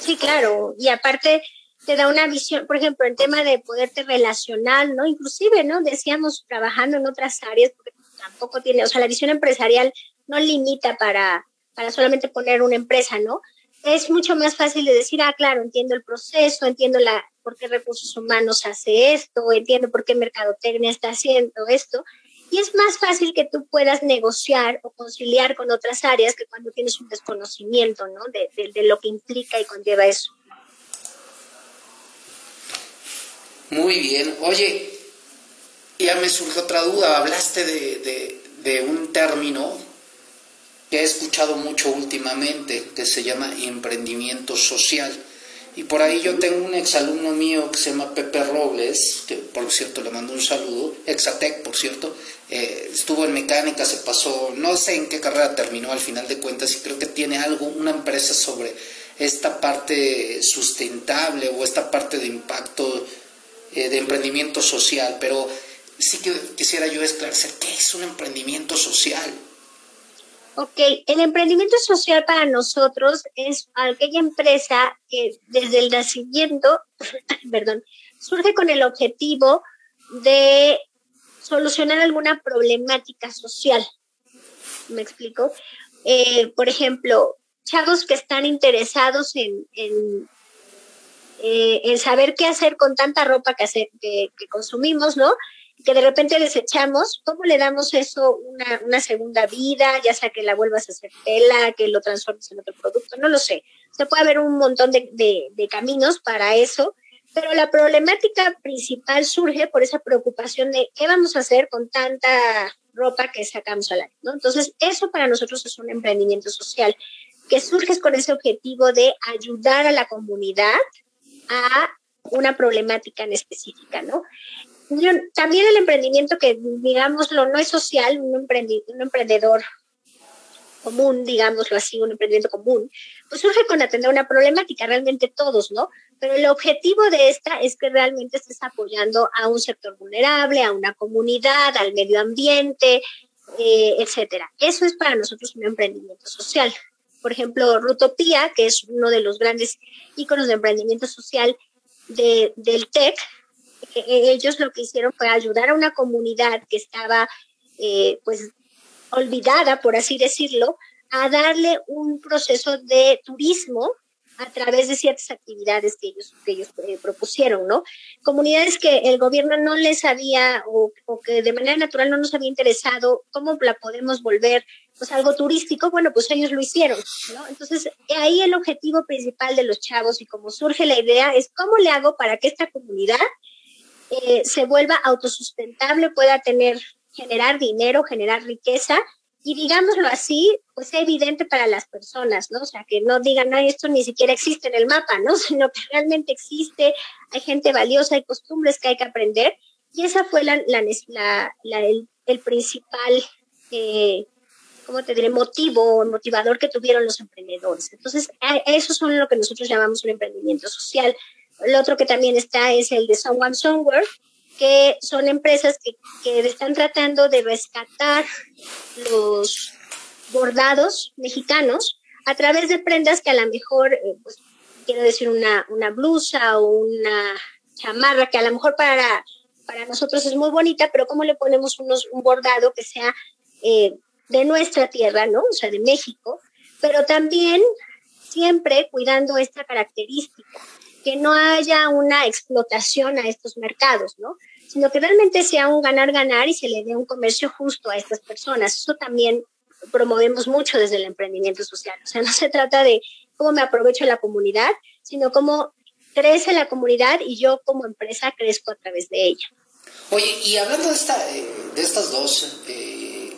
Sí, claro. Y aparte te da una visión, por ejemplo, en tema de poderte relacionar, ¿no? Inclusive, ¿no? Decíamos trabajando en otras áreas, porque tampoco tiene, o sea, la visión empresarial no limita para, para solamente poner una empresa, ¿no? Es mucho más fácil de decir, ah, claro, entiendo el proceso, entiendo la, por qué recursos humanos hace esto, entiendo por qué mercadotecnia está haciendo esto. Y es más fácil que tú puedas negociar o conciliar con otras áreas que cuando tienes un desconocimiento, ¿no? De, de lo que implica y conlleva eso. Muy bien. Oye, ya me surge otra duda. Hablaste de, de, un término que he escuchado mucho últimamente, que se llama emprendimiento social. Y por ahí yo tengo un exalumno mío que se llama Pepe Robles, que por cierto le mando un saludo, Exatec por cierto, eh, estuvo en mecánica, se pasó, no sé en qué carrera terminó al final de cuentas y creo que tiene algo, una empresa sobre esta parte sustentable o esta parte de impacto eh, de emprendimiento social, pero sí que quisiera yo esclarecer qué es un emprendimiento social. Ok, el emprendimiento social para nosotros es aquella empresa que desde el nacimiento, (coughs) perdón, surge con el objetivo de solucionar alguna problemática social. ¿Me explico? Eh, por ejemplo, chavos que están interesados en, eh, en saber qué hacer con tanta ropa que, consumimos, ¿no? Que de repente desechamos, ¿cómo le damos eso una, una, segunda vida? Ya sea que la vuelvas a hacer tela, que lo transformes en otro producto, no lo sé. Se puede haber un montón de, de, caminos para eso, pero la problemática principal surge por esa preocupación de qué vamos a hacer con tanta ropa que sacamos al aire, ¿no? Entonces, eso para nosotros es un emprendimiento social que surge con ese objetivo de ayudar a la comunidad a una problemática en específica, ¿no? También el emprendimiento que, digámoslo, no es social, un, un emprendedor común, digámoslo así, un emprendimiento común, pues surge con atender una problemática, realmente todos, ¿no? Pero el objetivo de esta es que realmente estés apoyando a un sector vulnerable, a una comunidad, al medio ambiente, eh, etcétera. Eso es para nosotros un emprendimiento social. Por ejemplo, Rutopía, que es uno de los grandes íconos de emprendimiento social de, del TEC, ellos lo que hicieron fue ayudar a una comunidad que estaba eh, pues olvidada, por así decirlo, a darle un proceso de turismo a través de ciertas actividades que ellos, que ellos propusieron, ¿no? Comunidades que el gobierno no les había o, o, que de manera natural no nos había interesado, ¿cómo la podemos volver pues algo turístico, bueno, pues ellos lo hicieron, ¿no? Entonces, ahí el objetivo principal de los chavos y como surge la idea es cómo le hago para que esta comunidad eh, se vuelva autosustentable, pueda tener, generar dinero, generar riqueza y digámoslo así, pues sea evidente para las personas, ¿no? O sea, que no digan, no, esto ni siquiera existe en el mapa, ¿no? (laughs) Sino que realmente existe, hay gente valiosa, hay costumbres que hay que aprender. Y esa fue la, la, el, principal eh, ¿cómo te diré?, motivo, motivador que tuvieron los emprendedores. Entonces, eso son lo que nosotros llamamos un emprendimiento social. El otro que también está es el de Someone Somewhere, que son empresas que, que están tratando de rescatar los bordados mexicanos a través de prendas que a lo mejor, eh, pues, quiero decir, una, una blusa o una chamarra que a lo mejor para, para nosotros es muy bonita, pero ¿cómo le ponemos unos, un bordado que sea eh, de nuestra tierra, ¿no? O sea, de México, pero también siempre cuidando esta característica, que no haya una explotación a estos mercados, ¿no? Sino que realmente sea un ganar-ganar y se le dé un comercio justo a estas personas. Eso también promovemos mucho desde el emprendimiento social. O sea, (laughs) no se trata de cómo me aprovecho la comunidad, sino cómo crece la comunidad y yo como empresa crezco a través de ella. Oye, y hablando de, esta, eh, estas dos eh,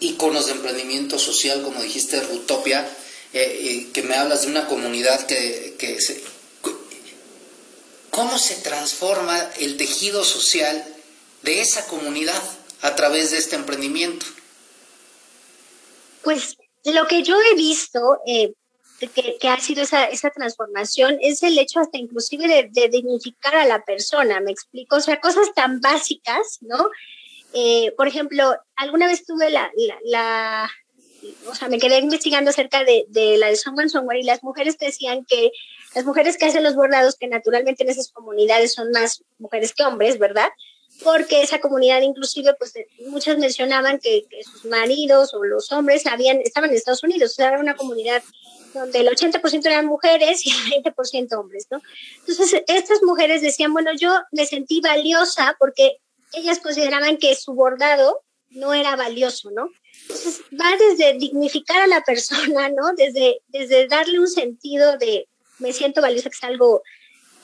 íconos de emprendimiento social, como dijiste, Rutopia, eh, que me hablas de una comunidad que, que se, ¿Cómo se transforma el tejido social de esa comunidad a través de este emprendimiento? Pues lo que yo he visto eh, que, ha sido esa, esa transformación es el hecho hasta inclusive de, dignificar a la persona, me explico, o sea, cosas tan básicas, ¿no? Eh, por ejemplo, alguna vez tuve la, la, o sea, me quedé investigando acerca de, de la de Someone Somewhere y las mujeres decían que las mujeres que hacen los bordados, que naturalmente en esas comunidades son más mujeres que hombres, ¿verdad? Porque esa comunidad inclusive, pues eh, muchas mencionaban que, sus maridos o los hombres habían, estaban en Estados Unidos, o sea, era una comunidad donde el 80% eran mujeres y el 20% hombres, ¿no? Entonces, estas mujeres decían, bueno, yo me sentí valiosa porque ellas consideraban que su bordado no era valioso, ¿no? Entonces va desde dignificar a la persona, ¿no? Desde, desde darle un sentido de me siento valiosa, que es algo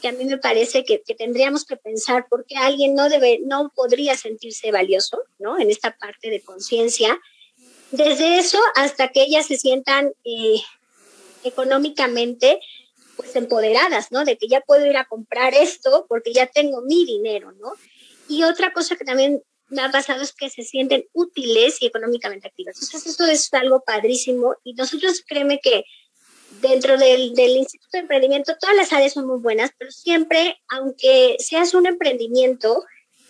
que a mí me parece que, tendríamos que pensar porque alguien no debe, no podría sentirse valioso, ¿no? En esta parte de conciencia. Desde eso hasta que ellas se sientan eh, económicamente pues empoderadas, ¿no? De que ya puedo ir a comprar esto porque ya tengo mi dinero, ¿no? Y otra cosa que también me ha pasado es que se sienten útiles y económicamente activas. Entonces, eso es algo padrísimo y nosotros créeme que dentro del, del, Instituto de Emprendimiento todas las áreas son muy buenas, pero siempre, aunque seas un emprendimiento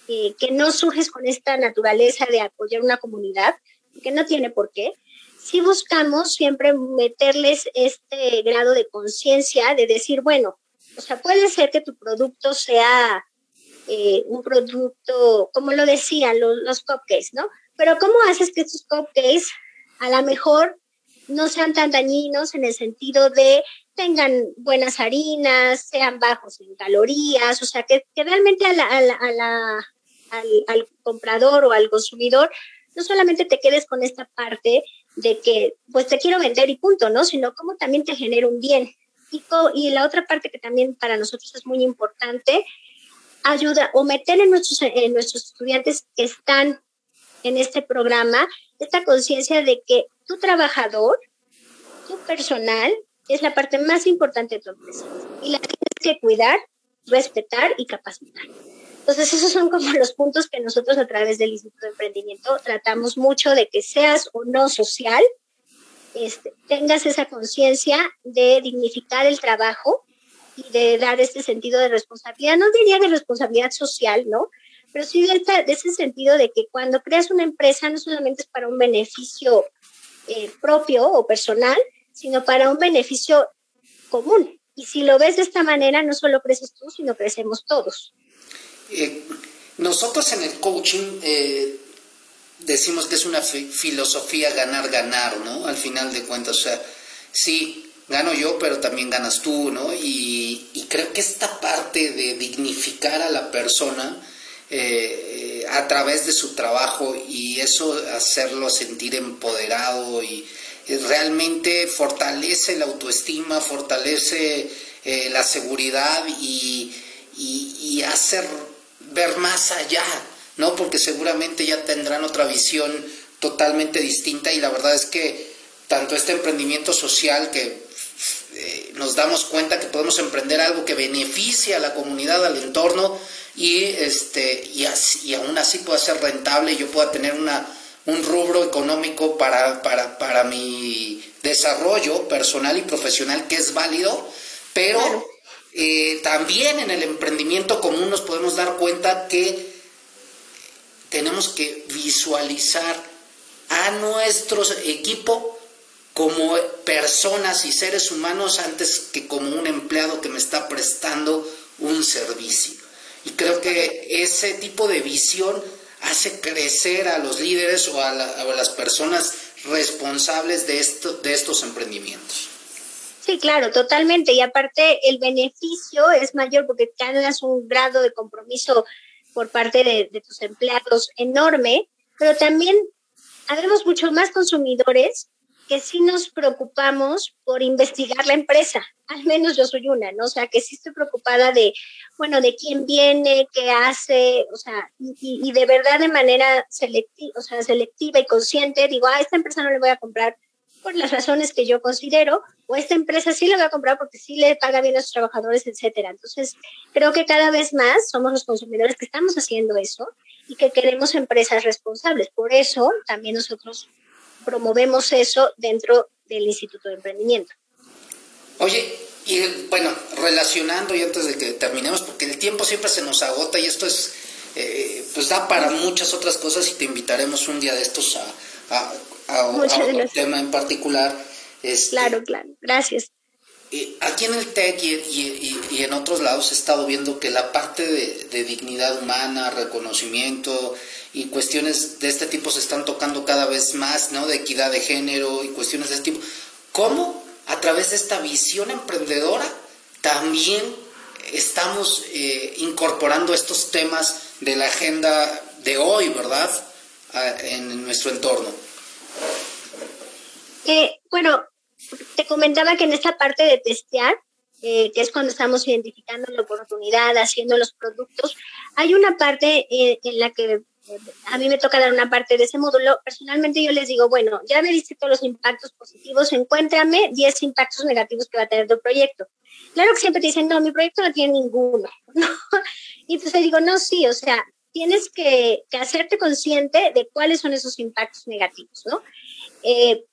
eh, que no surges con esta naturaleza de apoyar una comunidad, que no tiene por qué, sí buscamos siempre meterles este grado de conciencia de decir, bueno, o sea, puede ser que tu producto sea eh, un producto, como lo decían los, los cupcakes, ¿no? Pero ¿cómo haces que estos cupcakes a lo mejor no sean tan dañinos en el sentido de tengan buenas harinas, sean bajos en calorías, o sea, que, realmente a la, al, al, comprador o al consumidor no solamente te quedes con esta parte de que pues te quiero vender y punto, ¿no? Sino como también te genera un bien. Y, y la otra parte que también para nosotros es muy importante ayuda o meter en nuestros, en nuestros estudiantes que están en este programa esta conciencia de que tu trabajador, tu personal, es la parte más importante de tu empresa y la tienes que cuidar, respetar y capacitar. Entonces, esos son como los puntos que nosotros a través del Instituto de Emprendimiento tratamos mucho de que seas o no social, este, tengas esa conciencia de dignificar el trabajo y de dar este sentido de responsabilidad, no diría de responsabilidad social, ¿no? Pero sí de, ese sentido de que cuando creas una empresa no solamente es para un beneficio eh, propio o personal, sino para un beneficio común. Y si lo ves de esta manera, no solo creces tú, sino crecemos todos. Eh, nosotros en el coaching eh, decimos que es una filosofía ganar-ganar, ¿no? Al final de cuentas, o sea, sí, gano yo, pero también ganas tú, ¿no? Y, creo que esta parte de dignificar a la persona eh, a través de su trabajo y eso hacerlo sentir empoderado y, realmente fortalece la autoestima, fortalece eh, la seguridad y, y hacer ver más allá, ¿no? Porque seguramente ya tendrán otra visión totalmente distinta y la verdad es que tanto este emprendimiento social que eh, nos damos cuenta que podemos emprender algo que beneficie a la comunidad, al entorno y, este, y, así, aún así pueda ser rentable y yo pueda tener una, un rubro económico para, para, para mi desarrollo personal y profesional que es válido, pero eh, también en el emprendimiento común nos podemos dar cuenta que tenemos que visualizar a nuestro equipo como personas y seres humanos antes que como un empleado que me está prestando un servicio. Y creo que ese tipo de visión hace crecer a los líderes o a, las personas responsables de, esto, de estos emprendimientos. Sí, claro, totalmente. Y aparte el beneficio es mayor porque ganas un grado de compromiso por parte de, de tus empleados enorme, pero también habemos muchos más consumidores que sí nos preocupamos por investigar la empresa, al menos yo soy una, ¿no? O sea, que sí estoy preocupada de, bueno, de quién viene, qué hace, o sea, y, de verdad de manera selectiva, o sea, selectiva y consciente, digo, a esta empresa no le voy a comprar por las razones que yo considero, o esta empresa sí le voy a comprar porque sí le paga bien a sus trabajadores, etcétera. Entonces, creo que cada vez más somos los consumidores que estamos haciendo eso y que queremos empresas responsables. Por eso también nosotros promovemos eso dentro del Instituto de Emprendimiento. Oye, y bueno, relacionando y antes de que terminemos, porque el tiempo siempre se nos agota y esto es, eh, pues da para muchas otras cosas y te invitaremos un día de estos a, a, un tema en particular. Este, claro, claro, gracias. Aquí en el TEC y, en otros lados he estado viendo que la parte de, de dignidad humana, reconocimiento, y cuestiones de este tipo se están tocando cada vez más, ¿no? De equidad de género y cuestiones de este tipo. ¿Cómo a través de esta visión emprendedora también estamos eh, incorporando estos temas de la Agenda de hoy, ¿verdad? en nuestro entorno. Eh, bueno, te comentaba que en esta parte de testear, eh, que es cuando estamos identificando la oportunidad, haciendo los productos, hay una parte en la que a mí me toca dar una parte de ese módulo. Personalmente yo les digo, bueno, ya me diste todos los impactos positivos, encuéntrame 10 impactos negativos que va a tener tu proyecto. Claro que siempre te dicen, no, mi proyecto no tiene ninguno. (laughs) Y entonces digo, no, sí, o sea, tienes que, hacerte consciente de cuáles son esos impactos negativos, ¿no? Eh,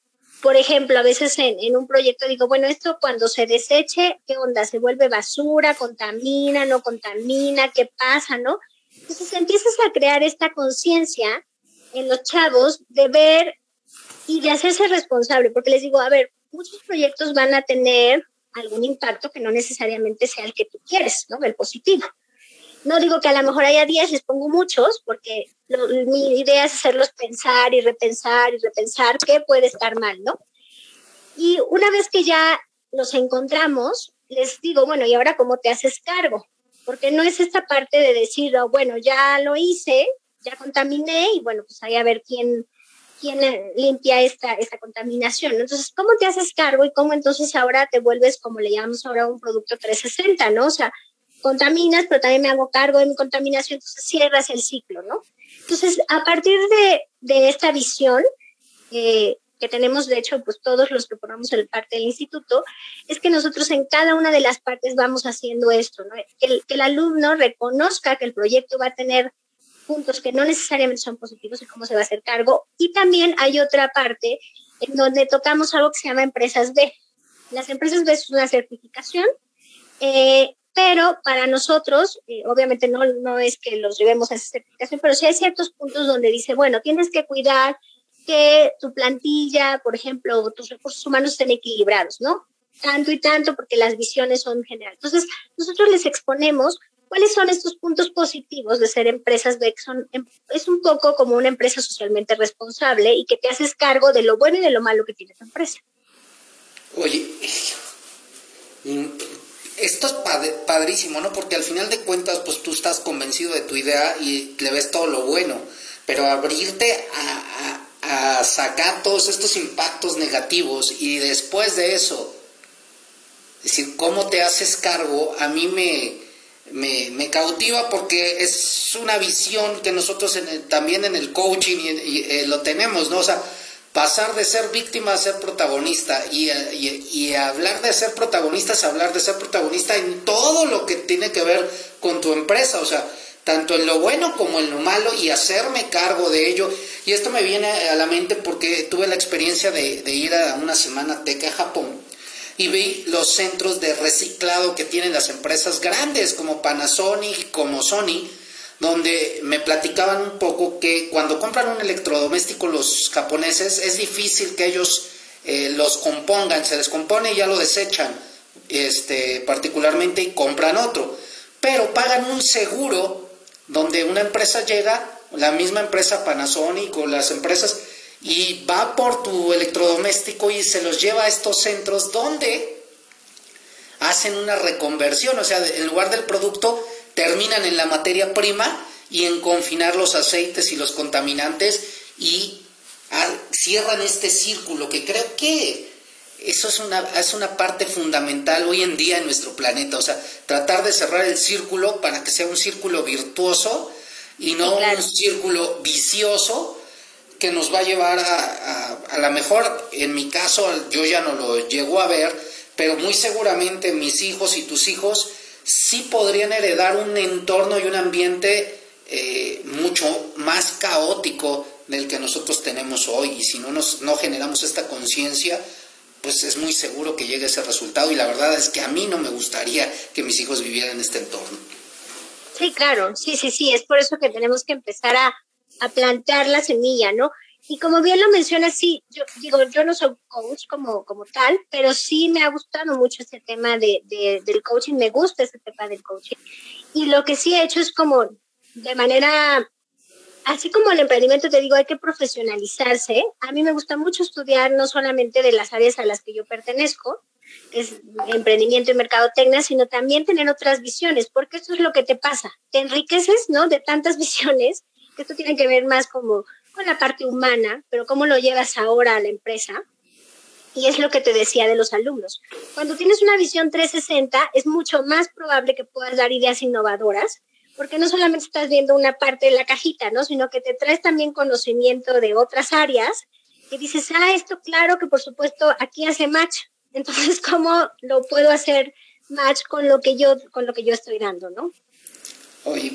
por ejemplo, a veces en, un proyecto digo, bueno, esto cuando se deseche, ¿qué onda? ¿Se vuelve basura? ¿Contamina? ¿No contamina? ¿Qué pasa? ¿No? Entonces empiezas a crear esta conciencia en los chavos de ver y de hacerse responsable, porque les digo, a ver, muchos proyectos van a tener algún impacto que no necesariamente sea el que tú quieres, ¿no? El positivo. No digo que a lo mejor haya 10, les pongo muchos, porque mi idea es hacerlos pensar y repensar y repensar qué puede estar mal, ¿no? Y una vez que ya los encontramos, les digo, bueno, ¿y ahora cómo te haces cargo? Porque no es esta parte de decir, oh, bueno, ya lo hice, ya contaminé y bueno, pues ahí a ver quién, quién limpia esta, esta contaminación. Entonces, ¿cómo te haces cargo y cómo entonces ahora te vuelves, como le llamamos ahora, un producto 360, ¿no? O sea, contaminas, pero también me hago cargo de mi contaminación, entonces cierras el ciclo, ¿no? Entonces, a partir de, de esta visión, eh, que tenemos, de hecho, pues todos los que formamos el parte del instituto, es que nosotros en cada una de las partes vamos haciendo esto, ¿no? Que el, que el alumno reconozca que el proyecto va a tener puntos que no necesariamente son positivos y cómo se va a hacer cargo. Y también hay otra parte en donde tocamos algo que se llama empresas B. Las empresas B es una certificación eh, pero para nosotros, eh, obviamente no, no es que los llevemos a esa certificación, pero sí hay ciertos puntos donde dice, bueno, tienes que cuidar tu plantilla, por ejemplo, tus recursos humanos estén equilibrados, ¿no? Tanto y tanto, porque las visiones son generales. Entonces, nosotros les exponemos cuáles son estos puntos positivos de ser empresas que son, em, es un poco como una empresa socialmente responsable y que te haces cargo de lo bueno y de lo malo que tiene tu empresa. Oye, esto es padrísimo, ¿no? Porque al final de cuentas, pues tú estás convencido de tu idea y le ves todo lo bueno, pero abrirte a, sacar todos estos impactos negativos y después de eso, decir, ¿cómo te haces cargo? A mí me, me, cautiva porque es una visión que nosotros también en el coaching y, eh, lo tenemos, ¿no? O sea, pasar de ser víctima a ser protagonista y, y, hablar de ser protagonista es hablar de ser protagonista en todo lo que tiene que ver con tu empresa, o sea, tanto en lo bueno como en lo malo y hacerme cargo de ello. Y esto me viene a la mente porque tuve la experiencia de, ir a una semana teca a Japón y vi los centros de reciclado que tienen las empresas grandes como Panasonic, como Sony, donde me platicaban un poco que cuando compran un electrodoméstico los japoneses es difícil que ellos eh, los compongan, se descompone y ya lo desechan, este, particularmente y compran otro, pero pagan un seguro donde una empresa llega, la misma empresa Panasonic o las empresas, y va por tu electrodoméstico y se los lleva a estos centros donde hacen una reconversión, o sea, en lugar del producto terminan en la materia prima y en confinar los aceites y los contaminantes y cierran este círculo que creo que eso es una, es una parte fundamental hoy en día en nuestro planeta, o sea, tratar de cerrar el círculo para que sea un círculo virtuoso y no un círculo vicioso que nos va a llevar a, a, a lo mejor, en mi caso, yo ya no lo llego a ver, pero muy seguramente mis hijos y tus hijos sí podrían heredar un entorno y un ambiente eh, mucho más caótico del que nosotros tenemos hoy. Y si no, nos, no generamos esta conciencia, pues es muy seguro que llegue ese resultado. Y la verdad es que a mí no me gustaría que mis hijos vivieran en este entorno. Sí, claro, sí, sí, sí. Es por eso que tenemos que empezar a, a plantar la semilla, ¿no? Y como bien lo mencionas, sí, yo digo, yo no soy coach como, como tal, pero sí me ha gustado mucho este tema de, del coaching, me gusta este tema del coaching. Y lo que sí he hecho es como de manera, así como el emprendimiento, te digo, hay que profesionalizarse. A mí me gusta mucho estudiar no solamente de las áreas a las que yo pertenezco, es emprendimiento y mercadotecnia, sino también tener otras visiones, porque eso es lo que te pasa. Te enriqueces, ¿no? De tantas (laughs) visiones porque esto tiene que ver más como con la parte humana, pero cómo lo llevas ahora a la empresa. Y es lo que te decía de los alumnos. Cuando tienes una visión 360, es mucho más probable que puedas dar ideas innovadoras, porque no solamente estás viendo una parte de la cajita, ¿no? Sino que te traes también conocimiento de otras áreas y dices, ah, esto claro que por supuesto aquí hace match. (laughs) Entonces, ¿cómo lo puedo hacer match con lo que yo, con lo que yo estoy dando, ¿no? Oye,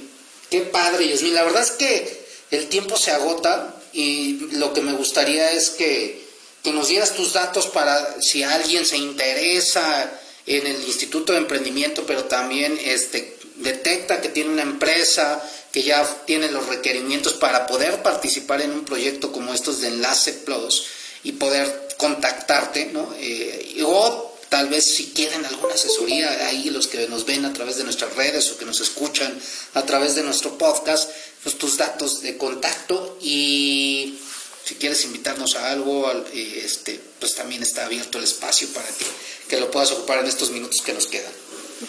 qué padre, Yasmin. La verdad es que el tiempo se agota y lo que me gustaría es que, que nos dieras tus datos para si alguien se interesa en el Instituto de Emprendimiento, pero también este, detecta que tiene una empresa que ya tiene los requerimientos para poder participar en un proyecto como estos de Enlace Plus y poder contactarte, ¿no? Eh, o tal vez si quieren alguna asesoría ahí los que nos ven a través de nuestras redes o que nos escuchan a través de nuestro podcast, pues tus datos de contacto y si quieres invitarnos a algo, este, pues también está abierto el espacio para que, que lo puedas ocupar en estos minutos que nos quedan.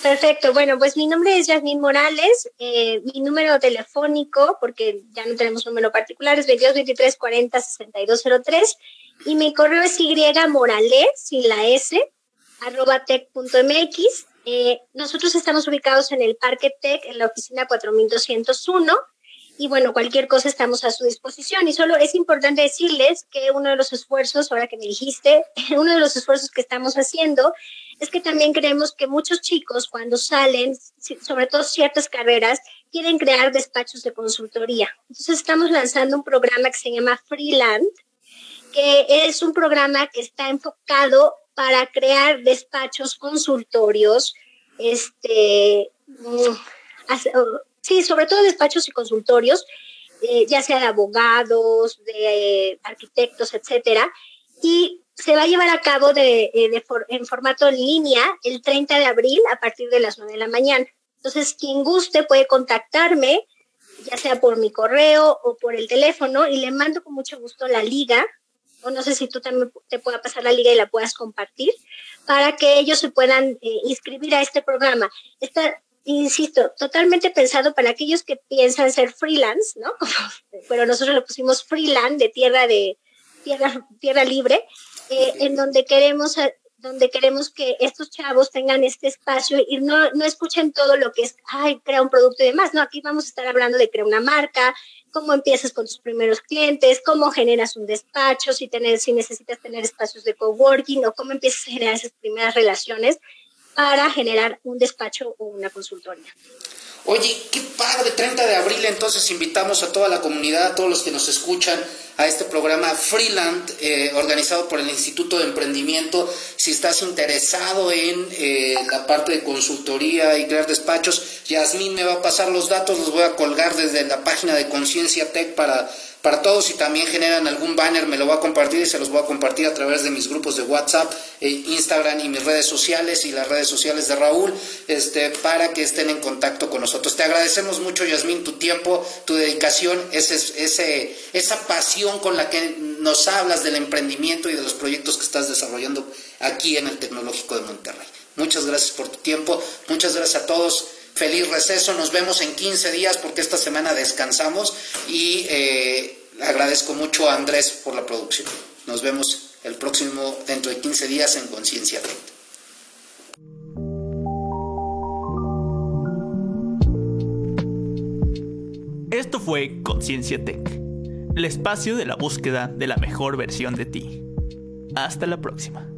Perfecto, bueno, pues mi nombre es Yasmin Morales, eh, mi número telefónico, porque ya no tenemos número particular, es 22 23 40 6203 y mi correo es y morales, sin la S, arroba tech.mx. Eh, nosotros estamos ubicados en el Parque Tech, en la oficina 4201. Y bueno, cualquier cosa estamos a su disposición. Y solo es importante decirles que uno de los esfuerzos, ahora que me dijiste, (laughs) uno de los esfuerzos que estamos haciendo es que también creemos que muchos chicos cuando salen, sobre todo ciertas carreras, quieren crear despachos de consultoría. Entonces estamos lanzando un programa que se llama Freeland, que es un programa que está enfocado para crear despachos consultorios, este, mm, sí, sobre todo despachos y consultorios, eh, ya sea de abogados, de arquitectos, etcétera, y se va a llevar a cabo de, eh, en formato en línea el 30 de abril a partir de las 9 de la mañana. Entonces, quien guste puede contactarme, ya sea por mi correo o por el teléfono, y le mando con mucho gusto la liga o no sé si tú también te pueda pasar la liga y la puedas compartir, para que ellos se puedan eh, inscribir a este programa. Insisto, totalmente pensado para aquellos que piensan ser freelance, ¿no? (laughs) Pero nosotros lo pusimos freelance de tierra de tierra, tierra libre, eh, en donde queremos donde queremos que estos chavos tengan este espacio y no, no escuchen todo lo que es, ay, crea un producto y demás. No, aquí vamos a estar hablando de crear una marca, cómo empiezas con tus primeros clientes, cómo generas un despacho, si, tener, si necesitas tener espacios de coworking o cómo empiezas a generar esas primeras relaciones para generar un despacho o una consultoría. Oye, qué padre, 30 de abril entonces invitamos a toda la comunidad, a todos los que nos escuchan a este programa Freeland, eh, organizado por el Instituto de Emprendimiento. Si estás interesado en eh, la parte de consultoría y crear despachos, Yasmín me va a pasar los datos, los voy a colgar desde la página de Conciencia Tech para para todos. Si también generan algún banner, me lo voy a compartir y se los voy a compartir a través de mis grupos de WhatsApp, eh, Instagram y mis redes sociales y las redes sociales de Raúl, este, para que estén en contacto con nosotros. Te agradecemos mucho, Yasmín, tu tiempo, tu dedicación, ese, ese, esa pasión con la que nos hablas del emprendimiento y de los proyectos que estás desarrollando aquí en el Tecnológico de Monterrey. Muchas gracias por tu tiempo, muchas gracias a todos feliz receso. Nos vemos en 15 días porque esta semana descansamos y eh, agradezco mucho a Andrés por la producción. Nos vemos el próximo, dentro de 15 días en Conciencia 30. Esto fue Conciencia Tech, el espacio de la búsqueda de la mejor versión de ti. Hasta la próxima.